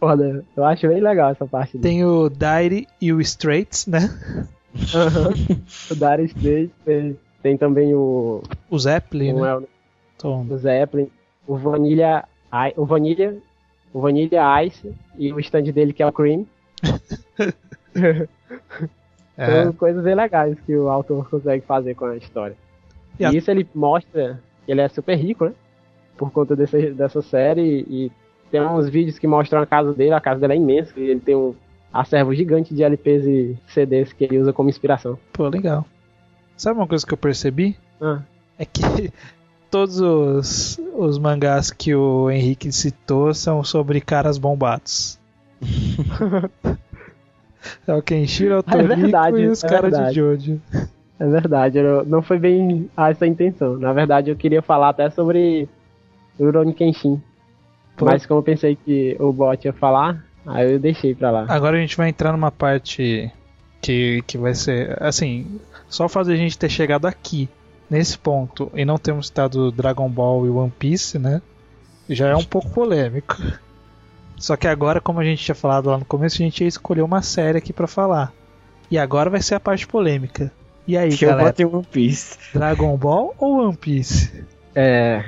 Foda, eu acho bem legal essa parte. Tem dele. o Dire e o Straits, né? Uhum. o Dire Straits, tem, tem, também o. O Zeppelin. O, né? o Zeppelin. O Vanilla. O Vanilla. O Vanilla Ice e o stand dele que é o Cream. (laughs) é. São coisas bem legais que o autor consegue fazer com a história. E, e isso ele mostra que ele é super rico, né? Por conta desse, dessa série e tem uns vídeos que mostram a casa dele, a casa dele é imensa, e ele tem um acervo gigante de LPs e CDs que ele usa como inspiração. Pô, legal. Sabe uma coisa que eu percebi? Ah. É que todos os, os mangás que o Henrique citou são sobre caras bombados. (laughs) é o Kenshiro, o Toriko é verdade, e os é caras de Jojo. É verdade, não foi bem essa a intenção. Na verdade, eu queria falar até sobre Rurouni Kenshin. Pô. Mas como eu pensei que o bot ia falar, aí eu deixei pra lá. Agora a gente vai entrar numa parte que, que vai ser. Assim, só fazer a gente ter chegado aqui, nesse ponto, e não termos citado Dragon Ball e One Piece, né? Já é um pouco polêmico. (laughs) Só que agora, como a gente tinha falado lá no começo, a gente ia escolher uma série aqui para falar. E agora vai ser a parte polêmica. E aí, que galera? Eu One Piece. Dragon Ball ou One Piece? É.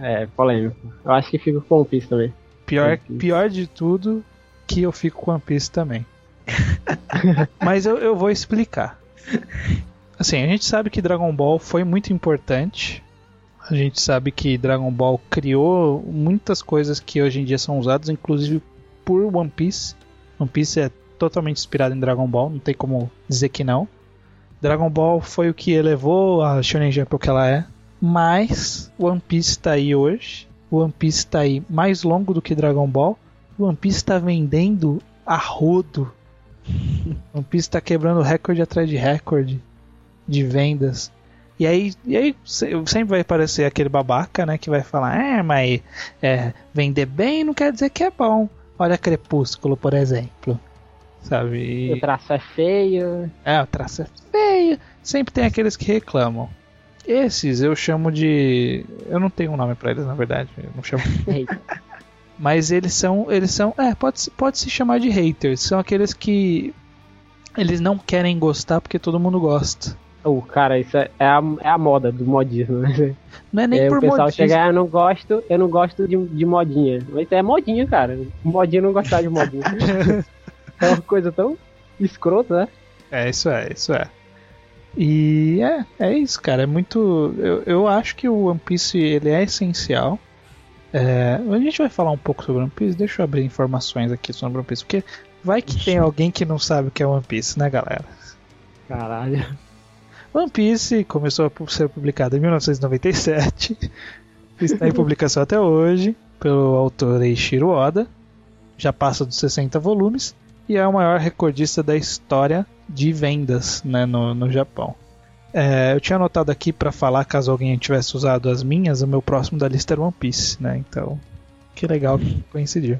É, polêmico. Eu acho que fico com One Piece também. Pior, Piece. pior de tudo que eu fico com One Piece também. (laughs) Mas eu, eu vou explicar. Assim, a gente sabe que Dragon Ball foi muito importante. A gente sabe que Dragon Ball criou muitas coisas que hoje em dia são usadas, inclusive por One Piece. One Piece é totalmente inspirado em Dragon Ball, não tem como dizer que não. Dragon Ball foi o que elevou a Shonen Jump ao que ela é. Mas One Piece está aí hoje. One Piece está aí mais longo do que Dragon Ball. One Piece está vendendo a rodo (laughs) One Piece tá quebrando recorde atrás de recorde de vendas. E aí, e aí se- sempre vai aparecer aquele babaca, né, que vai falar, é, mas é, vender bem não quer dizer que é bom. Olha Crepúsculo, por exemplo. Sabe? O traço é feio. é, o traço é feio. Sempre tem aqueles que reclamam. Esses eu chamo de. Eu não tenho um nome pra eles, na verdade. Eu não chamo. (laughs) Mas eles são. Eles são. É, pode, se- pode se chamar de haters. São aqueles que. Eles não querem gostar porque todo mundo gosta. Ô, cara, isso é, é a, é a moda do modismo, né? Não é nem É, por o pessoal modismo. chega, ah, eu não gosto, eu não gosto de, de modinha. Mas é modinha, cara. Modinha não gostar de modinha. (laughs) é uma coisa tão escrota, né? É, isso é, isso é. E é, é isso, cara. É muito. Eu, eu acho que o One Piece ele é essencial. É, a gente vai falar um pouco sobre One Piece. Deixa eu abrir informações aqui sobre One Piece, porque vai que tem alguém que não sabe o que é One Piece, né, galera? Caralho. One Piece começou a ser publicado em 1997, (laughs) está em publicação até hoje pelo autor Eiichiro Oda, já passa dos 60 volumes e é o maior recordista da história de vendas né, no, no Japão. É, eu tinha anotado aqui para falar, caso alguém tivesse usado as minhas, o meu próximo da lista era One Piece, né? Então, que legal que coincidiu.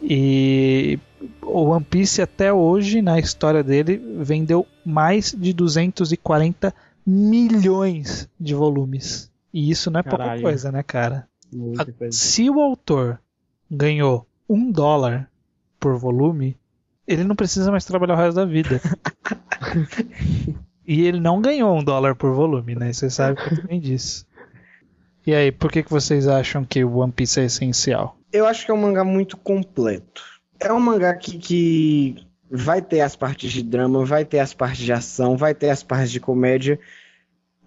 E o One Piece até hoje, na história dele, vendeu mais de 240 milhões de volumes. E isso não é pouca Caralho. coisa, né, cara? Muita coisa. Se o autor ganhou um dólar por volume, ele não precisa mais trabalhar o resto da vida. (laughs) e ele não ganhou um dólar por volume, né? Você sabe que eu também disse. E aí, por que, que vocês acham que o One Piece é essencial? Eu acho que é um mangá muito completo. É um mangá que, que vai ter as partes de drama, vai ter as partes de ação, vai ter as partes de comédia.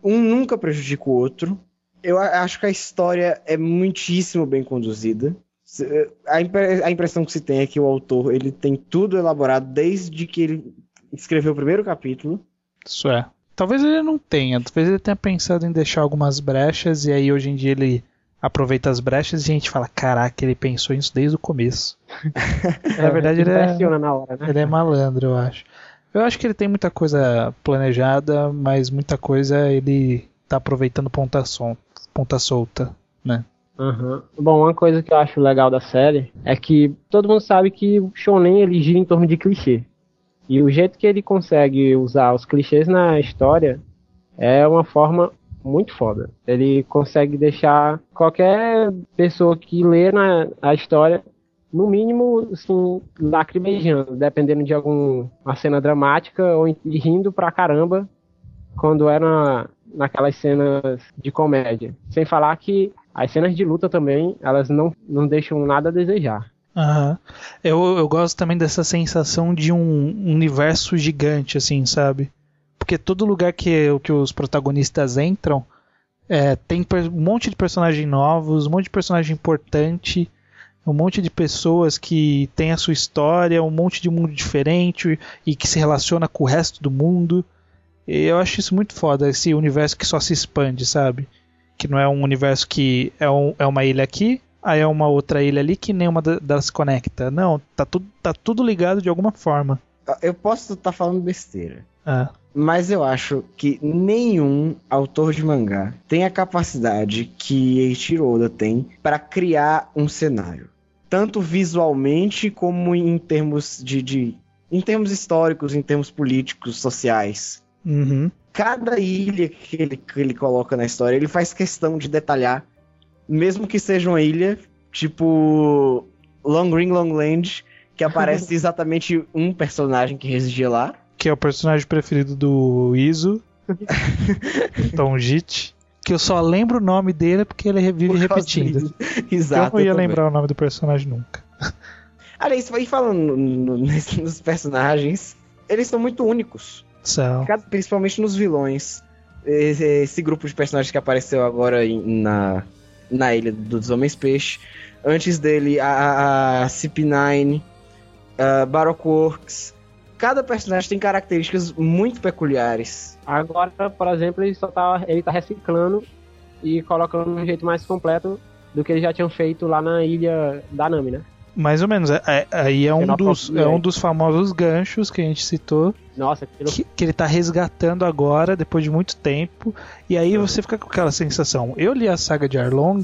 Um nunca prejudica o outro. Eu acho que a história é muitíssimo bem conduzida. Se- A, impre- a impressão que se tem é que o autor ele tem tudo elaborado desde que ele escreveu o primeiro capítulo. Isso é. Talvez ele não tenha, talvez ele tenha pensado em deixar algumas brechas e aí hoje em dia ele aproveita as brechas e a gente fala, caraca, ele pensou nisso desde o começo. (laughs) Na verdade, ele é, hora, né? ele é malandro, eu acho. Eu acho que ele tem muita coisa planejada, mas muita coisa ele tá aproveitando ponta, sol- ponta solta, né? Aham. Bom, uma coisa que eu acho legal da série é que todo mundo sabe que o Shonen ele gira em torno de clichê. E o jeito que ele consegue usar os clichês na história é uma forma muito foda. Ele consegue deixar qualquer pessoa que lê na, a história, no mínimo, assim, lacrimejando, dependendo de alguma cena dramática ou rindo pra caramba quando é na, naquelas cenas de comédia. Sem falar que as cenas de luta também, elas não, não deixam nada a desejar. Aham. Eu, eu gosto também dessa sensação de um universo gigante, assim, sabe? Porque todo lugar que, que os protagonistas entram é, tem um monte de personagem novos, um monte de personagem importante, um monte de pessoas que tem a sua história, um monte de mundo diferente e que se relaciona com o resto do mundo. E eu acho isso muito foda, esse universo que só se expande, sabe? Que não é um universo que é, um- é uma ilha aqui, aí é uma outra ilha ali que nenhuma da- delas se conecta. Não, tá tudo, tá tudo ligado de alguma forma. Eu posso estar falando besteira. Ah, Mas eu acho que nenhum autor de mangá tem a capacidade que Eiichiro Oda tem para criar um cenário, tanto visualmente como em termos de, de- em termos históricos, em termos políticos, sociais. uhum. Cada ilha que ele, que ele coloca na história, ele faz questão de detalhar, mesmo que seja uma ilha tipo Long Green Long Land, que aparece (laughs) exatamente um personagem que residia lá. Que é o personagem preferido do Izo, (laughs) Tom Jit. Que eu só lembro o nome dele porque ele vive Por repetindo. (laughs) Exato. eu não ia também. lembrar o nome do personagem nunca. (laughs) Aliás, vai falando no- no- nos personagens, eles são muito únicos, São. principalmente nos vilões. Esse, esse grupo de personagens que apareceu agora em- na, na Ilha dos Homens Peixe. Antes dele, a, a, a CP9, a Baroque Works. Cada personagem tem características muito peculiares. Agora, por exemplo, ele só tá, ele tá reciclando e colocando de um jeito mais completo do que eles já tinham feito lá na ilha da Nami, né? Mais ou menos. É- é- Aí é um, Final dos, Fantasy é um dos famosos ganchos que a gente citou. Nossa, aquilo Que, que ele tá resgatando agora, depois de muito tempo. E aí você fica com aquela sensação. Eu li a saga de Arlong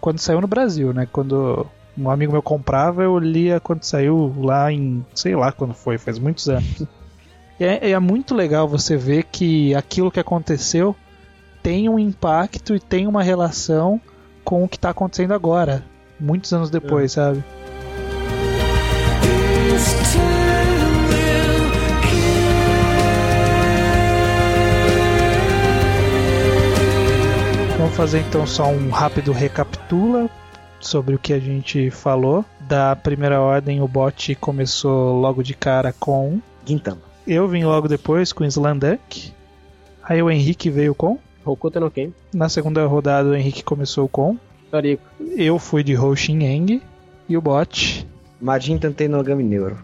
quando saiu no Brasil, né? Quando um amigo meu comprava, eu lia quando saiu lá em. sei lá quando foi, faz muitos anos. E é, é muito legal você ver que aquilo que aconteceu tem um impacto e tem uma relação com o que tá acontecendo agora, muitos anos depois, sabe? Time will Vamos fazer então só um rápido recapitula sobre o que a gente falou. Da primeira ordem, o bot começou logo de cara com. Gintama. Eu vim logo depois com Slanduck. Aí o Henrique veio com. Hokuto no Ken, Na segunda rodada, o Henrique começou com. Toriko. Eu fui de Hoshin Eng. E o bot. Majin Tantei no Gami Neuro.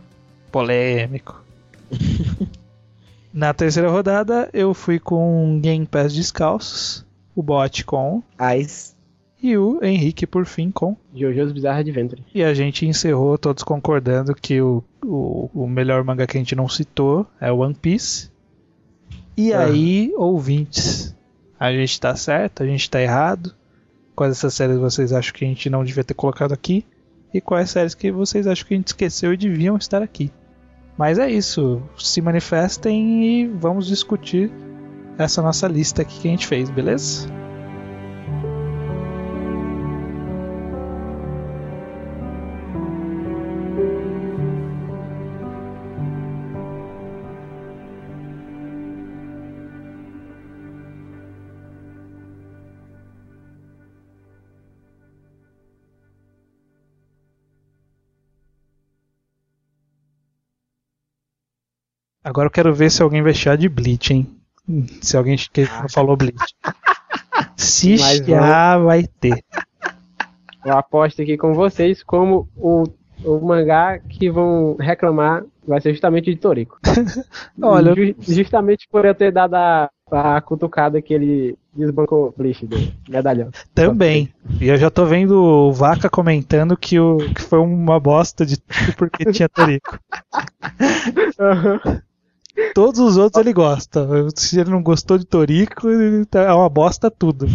Polêmico. (laughs) Na terceira rodada, eu fui com Game Pass Descalços. O bot com. Ais. E o Henrique, por fim, com. Jojo's Bizarre Adventure. E a gente encerrou todos concordando que o, o, o melhor manga que a gente não citou é One Piece. E Ah. aí, ouvintes, a gente tá certo, a gente tá errado? Quais dessas séries vocês acham que a gente não devia ter colocado aqui? E quais séries que vocês acham que a gente esqueceu e deviam estar aqui? Mas é isso, se manifestem e vamos discutir essa nossa lista aqui que a gente fez, beleza? Agora eu quero ver se alguém vai chiar de Bleach, hein? Se alguém que não falou Bleach. Se Mas chiar, vai ter. Eu aposto aqui com vocês como o, o mangá que vão reclamar vai ser justamente de Toriko. (laughs) Olha, Ju- justamente por eu ter dado a, a cutucada que ele desbancou Bleach do medalhão. também. E eu já tô vendo o Vaca comentando que, o, que foi uma bosta de tudo porque tinha Toriko. (laughs) Todos os outros ele gosta. Se ele não gostou de Toriko, ele tá- é uma bosta tudo.